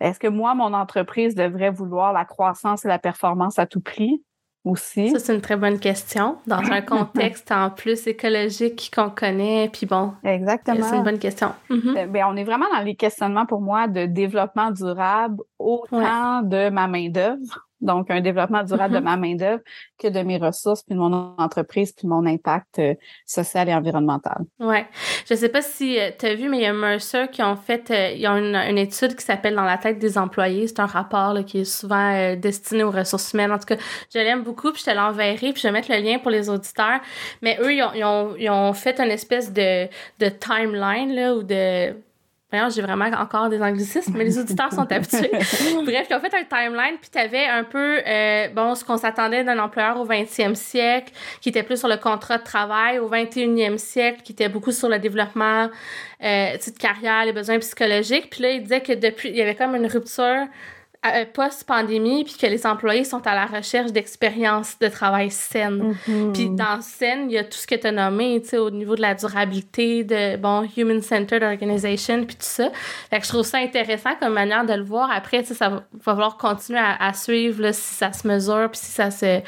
Est-ce que moi, mon entreprise devrait vouloir la croissance et la performance à tout prix? aussi? Ça, c'est une très bonne question. Dans un contexte en plus écologique qu'on connaît, puis bon. Exactement. C'est une bonne question. Ben, on est vraiment dans les questionnements pour moi de développement durable autant de ma main-d'œuvre donc un développement durable de mm-hmm. ma main-d'œuvre que de mes ressources, puis de mon entreprise, puis de mon impact euh, social et environnemental. Ouais. Je sais pas si euh, tu as vu, mais il y a Mercer qui ont fait, euh, ils ont une, étude qui s'appelle Dans la tête des employés. C'est un rapport là, qui est souvent destiné aux ressources humaines. En tout cas, je l'aime beaucoup, puis je te l'enverrai, puis je vais mettre le lien pour les auditeurs. Mais eux, ils ont, ils ont, ils ont fait une espèce de, de timeline, là, ou de j'ai vraiment encore des anglicismes, mais les auditeurs sont habitués. Bref, ils ont fait un timeline, puis tu avais un peu, euh, bon, ce qu'on s'attendait d'un employeur au 20e siècle, qui était plus sur le contrat de travail, au 21e siècle, qui était beaucoup sur le développement euh, de carrière, les besoins psychologiques. Puis là, il disait que depuis, il y avait comme une rupture post-pandémie, puis que les employés sont à la recherche d'expériences de travail saines. Mm-hmm. Puis dans saine, il y a tout ce que tu as nommé, tu sais, au niveau de la durabilité, de, bon, human-centered organization, puis tout ça. Fait que je trouve ça intéressant comme manière de le voir. Après, tu sais, ça va, falloir continuer à, suivre là, si ça se mesure, puis si ça se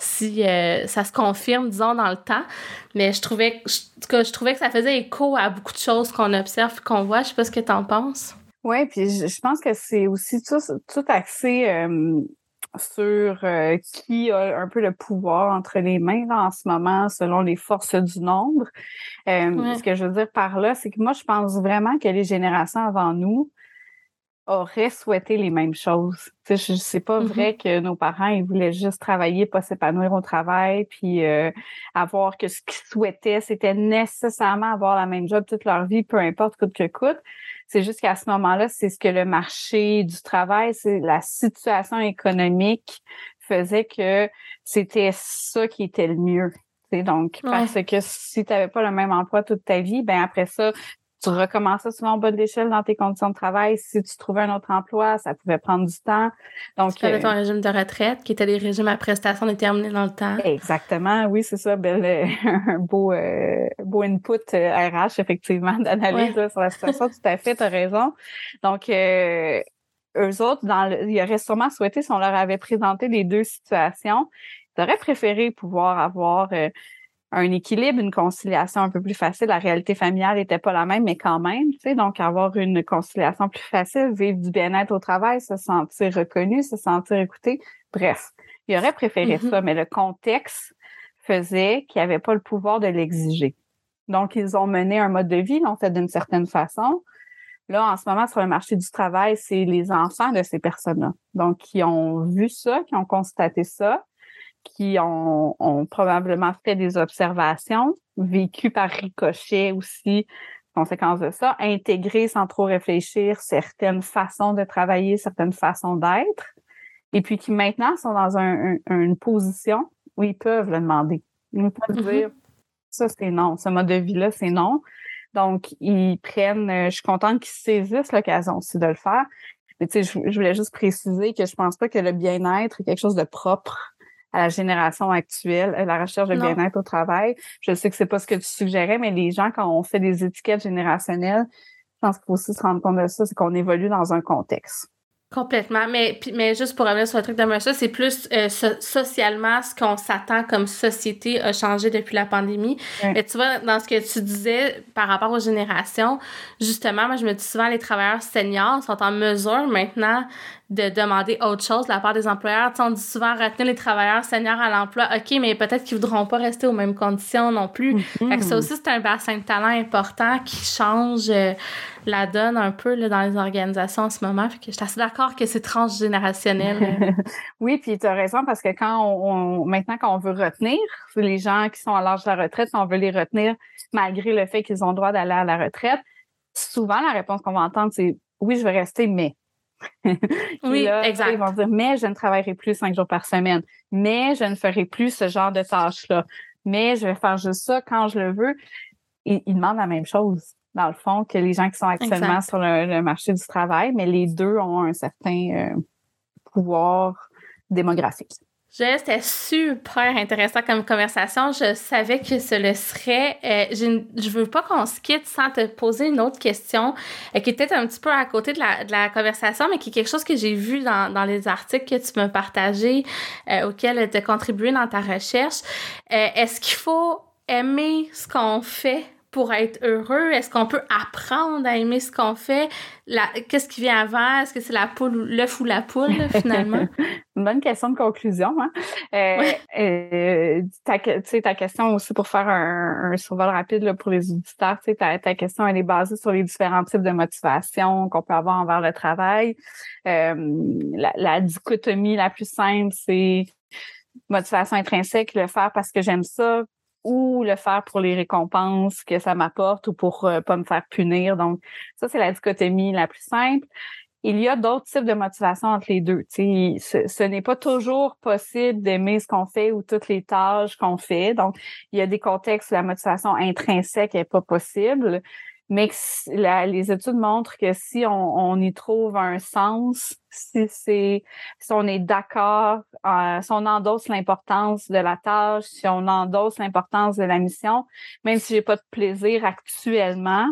si euh, ça se confirme, disons, dans le temps. Mais je trouvais, je, je trouvais que ça faisait écho à beaucoup de choses qu'on observe, qu'on voit. Je sais pas ce que tu en penses. Oui, puis je, pense que c'est aussi tout, tout axé sur euh, qui a un peu le pouvoir entre les mains en ce moment selon les forces du nombre. Ce que je veux dire par là, c'est que moi, je pense vraiment que les générations avant nous auraient souhaité les mêmes choses. Tu sais, c'est pas mm-hmm. vrai que nos parents ils voulaient juste travailler, pas s'épanouir au travail, puis euh, avoir que ce qu'ils souhaitaient, c'était nécessairement avoir la même job toute leur vie, peu importe coûte que coûte. C'est juste qu'à ce moment-là, c'est ce que le marché du travail, c'est la situation économique faisait que c'était ça qui était le mieux. Donc, parce que si tu n'avais pas le même emploi toute ta vie, ben après ça, tu recommençais souvent au bas de l'échelle dans tes conditions de travail. Si tu trouvais un autre emploi, ça pouvait prendre du temps. Donc, tu avais ton euh, régime de retraite, qui était des régimes à prestation déterminés dans le temps. Exactement, oui, c'est ça. Ben, un beau, euh, beau input RH, euh, effectivement, d'analyse sur la situation. Tout à fait, tu as raison. Donc, euh, eux autres, dans le, ils auraient sûrement souhaité, si on leur avait présenté les deux situations, ils auraient préféré pouvoir avoir un équilibre, une conciliation un peu plus facile. La réalité familiale n'était pas la même, mais quand même, tu sais, donc avoir une conciliation plus facile, vivre du bien-être au travail, se sentir reconnu, se sentir écouté. Bref, il aurait préféré mm-hmm. ça, mais le contexte faisait qu'il n'y avait pas le pouvoir de l'exiger. Donc, ils ont mené un mode de vie, l'ont fait d'une certaine façon. Là, en ce moment, sur le marché du travail, c'est les enfants de ces personnes-là. Donc, qui ont vu ça, qui ont constaté ça, qui ont, probablement fait des observations, vécues par ricochet aussi, conséquence de ça, intégré sans trop réfléchir certaines façons de travailler, certaines façons d'être, et puis qui maintenant sont dans une position où ils peuvent le demander. Ils peuvent mm-hmm. dire ça c'est non, ce mode de vie-là c'est non. Donc, ils prennent, euh, je suis contente qu'ils saisissent l'occasion aussi de le faire. Mais tu sais, je, je voulais juste préciser que je pense pas que le bien-être est quelque chose de propre à la génération actuelle, la recherche de bien-être au travail. Je sais que c'est pas ce que tu suggérais, mais les gens, quand on fait des étiquettes générationnelles, je pense qu'il faut aussi se rendre compte de ça, c'est qu'on évolue dans un contexte. Complètement. Mais, mais juste pour revenir sur le truc de ça, c'est plus euh, socialement ce qu'on s'attend comme société a changé depuis la pandémie. Mais tu vois, dans ce que tu disais par rapport aux générations, justement, moi, je me dis souvent, les travailleurs seniors sont en mesure maintenant de demander autre chose de la part des employeurs. on dit souvent retenir les travailleurs seniors à l'emploi. OK, mais peut-être qu'ils voudront pas rester aux mêmes conditions non plus. Fait que ça mm-hmm. aussi, c'est un bassin de talent important qui change euh, la donne un peu là, dans les organisations en ce moment. Fait que je suis assez d'accord que c'est transgénérationnel. oui, puis tu as raison parce que quand on, maintenant quand on veut retenir les gens qui sont à l'âge de la retraite, on veut les retenir malgré le fait qu'ils ont le droit d'aller à la retraite, souvent la réponse qu'on va entendre c'est oui, je veux rester, mais oui, exact. Ils vont dire, mais je ne travaillerai plus cinq jours par semaine, mais je ne ferai plus ce genre de tâches-là, mais je vais faire juste ça quand je le veux. Ils, ils demandent la même chose, dans le fond, que les gens qui sont actuellement sur le, marché du travail, mais les deux ont un certain euh, pouvoir démographique. C'était super intéressant comme conversation. Je savais que ce le serait. Euh, je, je veux pas qu'on se quitte sans te poser une autre question euh, qui est peut-être un petit peu à côté de la, de la conversation, mais qui est quelque chose que j'ai vu dans, dans les articles que tu m'as partagés, euh, auxquels tu as contribué dans ta recherche. Euh, est-ce qu'il faut aimer ce qu'on fait? Pour être heureux? Est-ce qu'on peut apprendre à aimer ce qu'on fait? Qu'est-ce qui vient avant? Est-ce que c'est la poule, l'œuf ou la poule, finalement? Une bonne question de conclusion. Hein? Euh, euh, ta, ta question aussi pour faire un, un survol rapide là, pour les auditeurs, ta, ta question elle est basée sur les différents types de motivation qu'on peut avoir envers le travail. Euh, la, la dichotomie la plus simple, c'est motivation intrinsèque, le faire parce que j'aime ça, ou le faire pour les récompenses que ça m'apporte ou pour euh, pas me faire punir. Donc, ça, c'est la dichotomie la plus simple. Il y a d'autres types de motivation entre les deux. Ce, ce n'est pas toujours possible d'aimer ce qu'on fait ou toutes les tâches qu'on fait. Donc, il y a des contextes où la motivation intrinsèque n'est pas possible mais les études montrent que si on, y trouve un sens, si c'est si on est d'accord, euh, si on endosse l'importance de la tâche, si on endosse l'importance de la mission, même si j'ai pas de plaisir actuellement,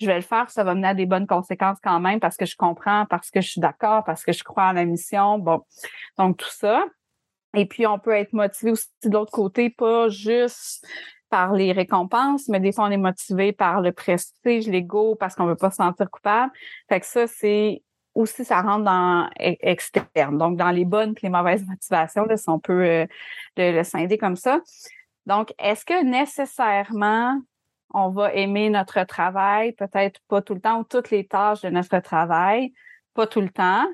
je vais le faire, ça va mener à des bonnes conséquences quand même parce que je comprends, parce que je suis d'accord, parce que je crois en la mission. Bon, donc tout ça. Et puis, on peut être motivé aussi de l'autre côté, pas juste par les récompenses, mais des fois, on est motivé par le prestige, l'ego, parce qu'on veut pas se sentir coupable. Fait que ça, c'est aussi, ça rentre dans e, externe. Donc, dans les bonnes et les mauvaises motivations, là, si on peut euh, le, le scinder comme ça. Donc, est-ce que nécessairement on va aimer notre travail? Peut-être pas tout le temps ou toutes les tâches de notre travail, pas tout le temps.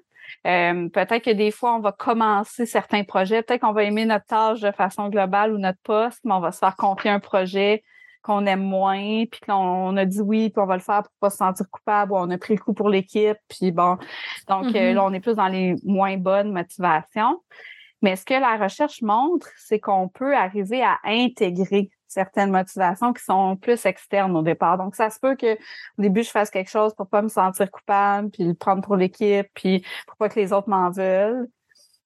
Euh, peut-être que des fois, on va commencer certains projets. Peut-être qu'on va aimer notre tâche de façon globale ou notre poste, mais on va se faire confier un projet qu'on aime moins, puis qu'on a dit oui, puis on va le faire pour pas se sentir coupable, ou on a pris le coup pour l'équipe, puis bon. Donc euh, mm-hmm. là, on est plus dans les moins bonnes motivations. Mais ce que la recherche montre, c'est qu'on peut arriver à intégrer certaines motivations qui sont plus externes au départ. Donc, ça se peut que au début, je fasse quelque chose pour pas me sentir coupable, puis le prendre pour l'équipe, puis pour pas que les autres m'en veulent.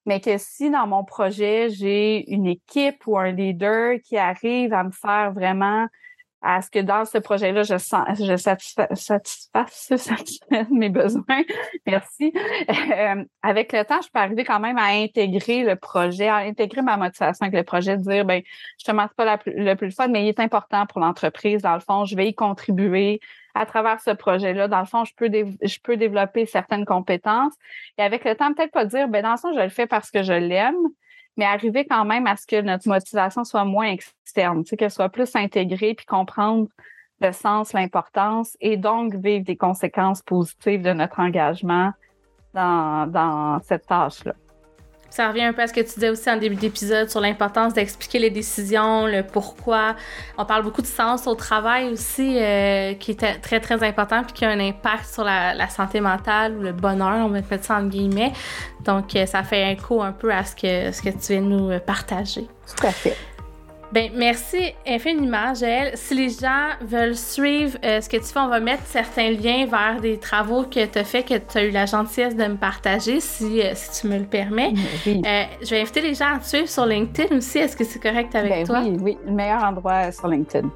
Mais que si dans mon projet, j'ai une équipe ou un leader qui arrive à me faire vraiment à ce que dans ce projet-là, je, sens, je satisfasse, mes besoins. Merci. Euh, avec le temps, je peux arriver quand même à intégrer le projet, à intégrer ma motivation avec le projet, de dire, ben, je te pas la, le plus fun, mais il est important pour l'entreprise. Dans le fond, je vais y contribuer à travers ce projet-là. Dans le fond, je peux, je peux développer certaines compétences. Et avec le temps, peut-être pas dire, ben, dans le fond, je le fais parce que je l'aime, mais arriver quand même à ce que notre motivation soit moins externe, qu'elle soit plus intégrée, puis comprendre le sens, l'importance, et donc vivre des conséquences positives de notre engagement dans, dans cette tâche-là. Ça revient un peu à ce que tu disais aussi en début d'épisode sur l'importance d'expliquer les décisions, le pourquoi. On parle beaucoup de sens au travail aussi, euh, qui est très, très important, puis qui a un impact sur la, santé mentale ou le bonheur, on va mettre ça en guillemets. Donc, euh, ça fait écho un peu à ce que, ce que tu viens de nous partager. Tout à fait. Ben, merci infiniment, Jaël. Si les gens veulent suivre euh, ce que tu fais, on va mettre certains liens vers des travaux que tu as fait, que tu as eu la gentillesse de me partager, si, euh, si tu me le permets. Euh, je vais inviter les gens à te suivre sur LinkedIn aussi. Est-ce que c'est correct avec ben toi? Oui, oui, le meilleur endroit sur LinkedIn.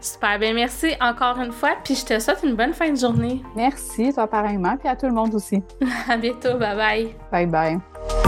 Super, bien merci encore une fois, puis je te souhaite une bonne fin de journée. Merci, toi pareillement, puis à tout le monde aussi. à bientôt, bye bye. Bye bye.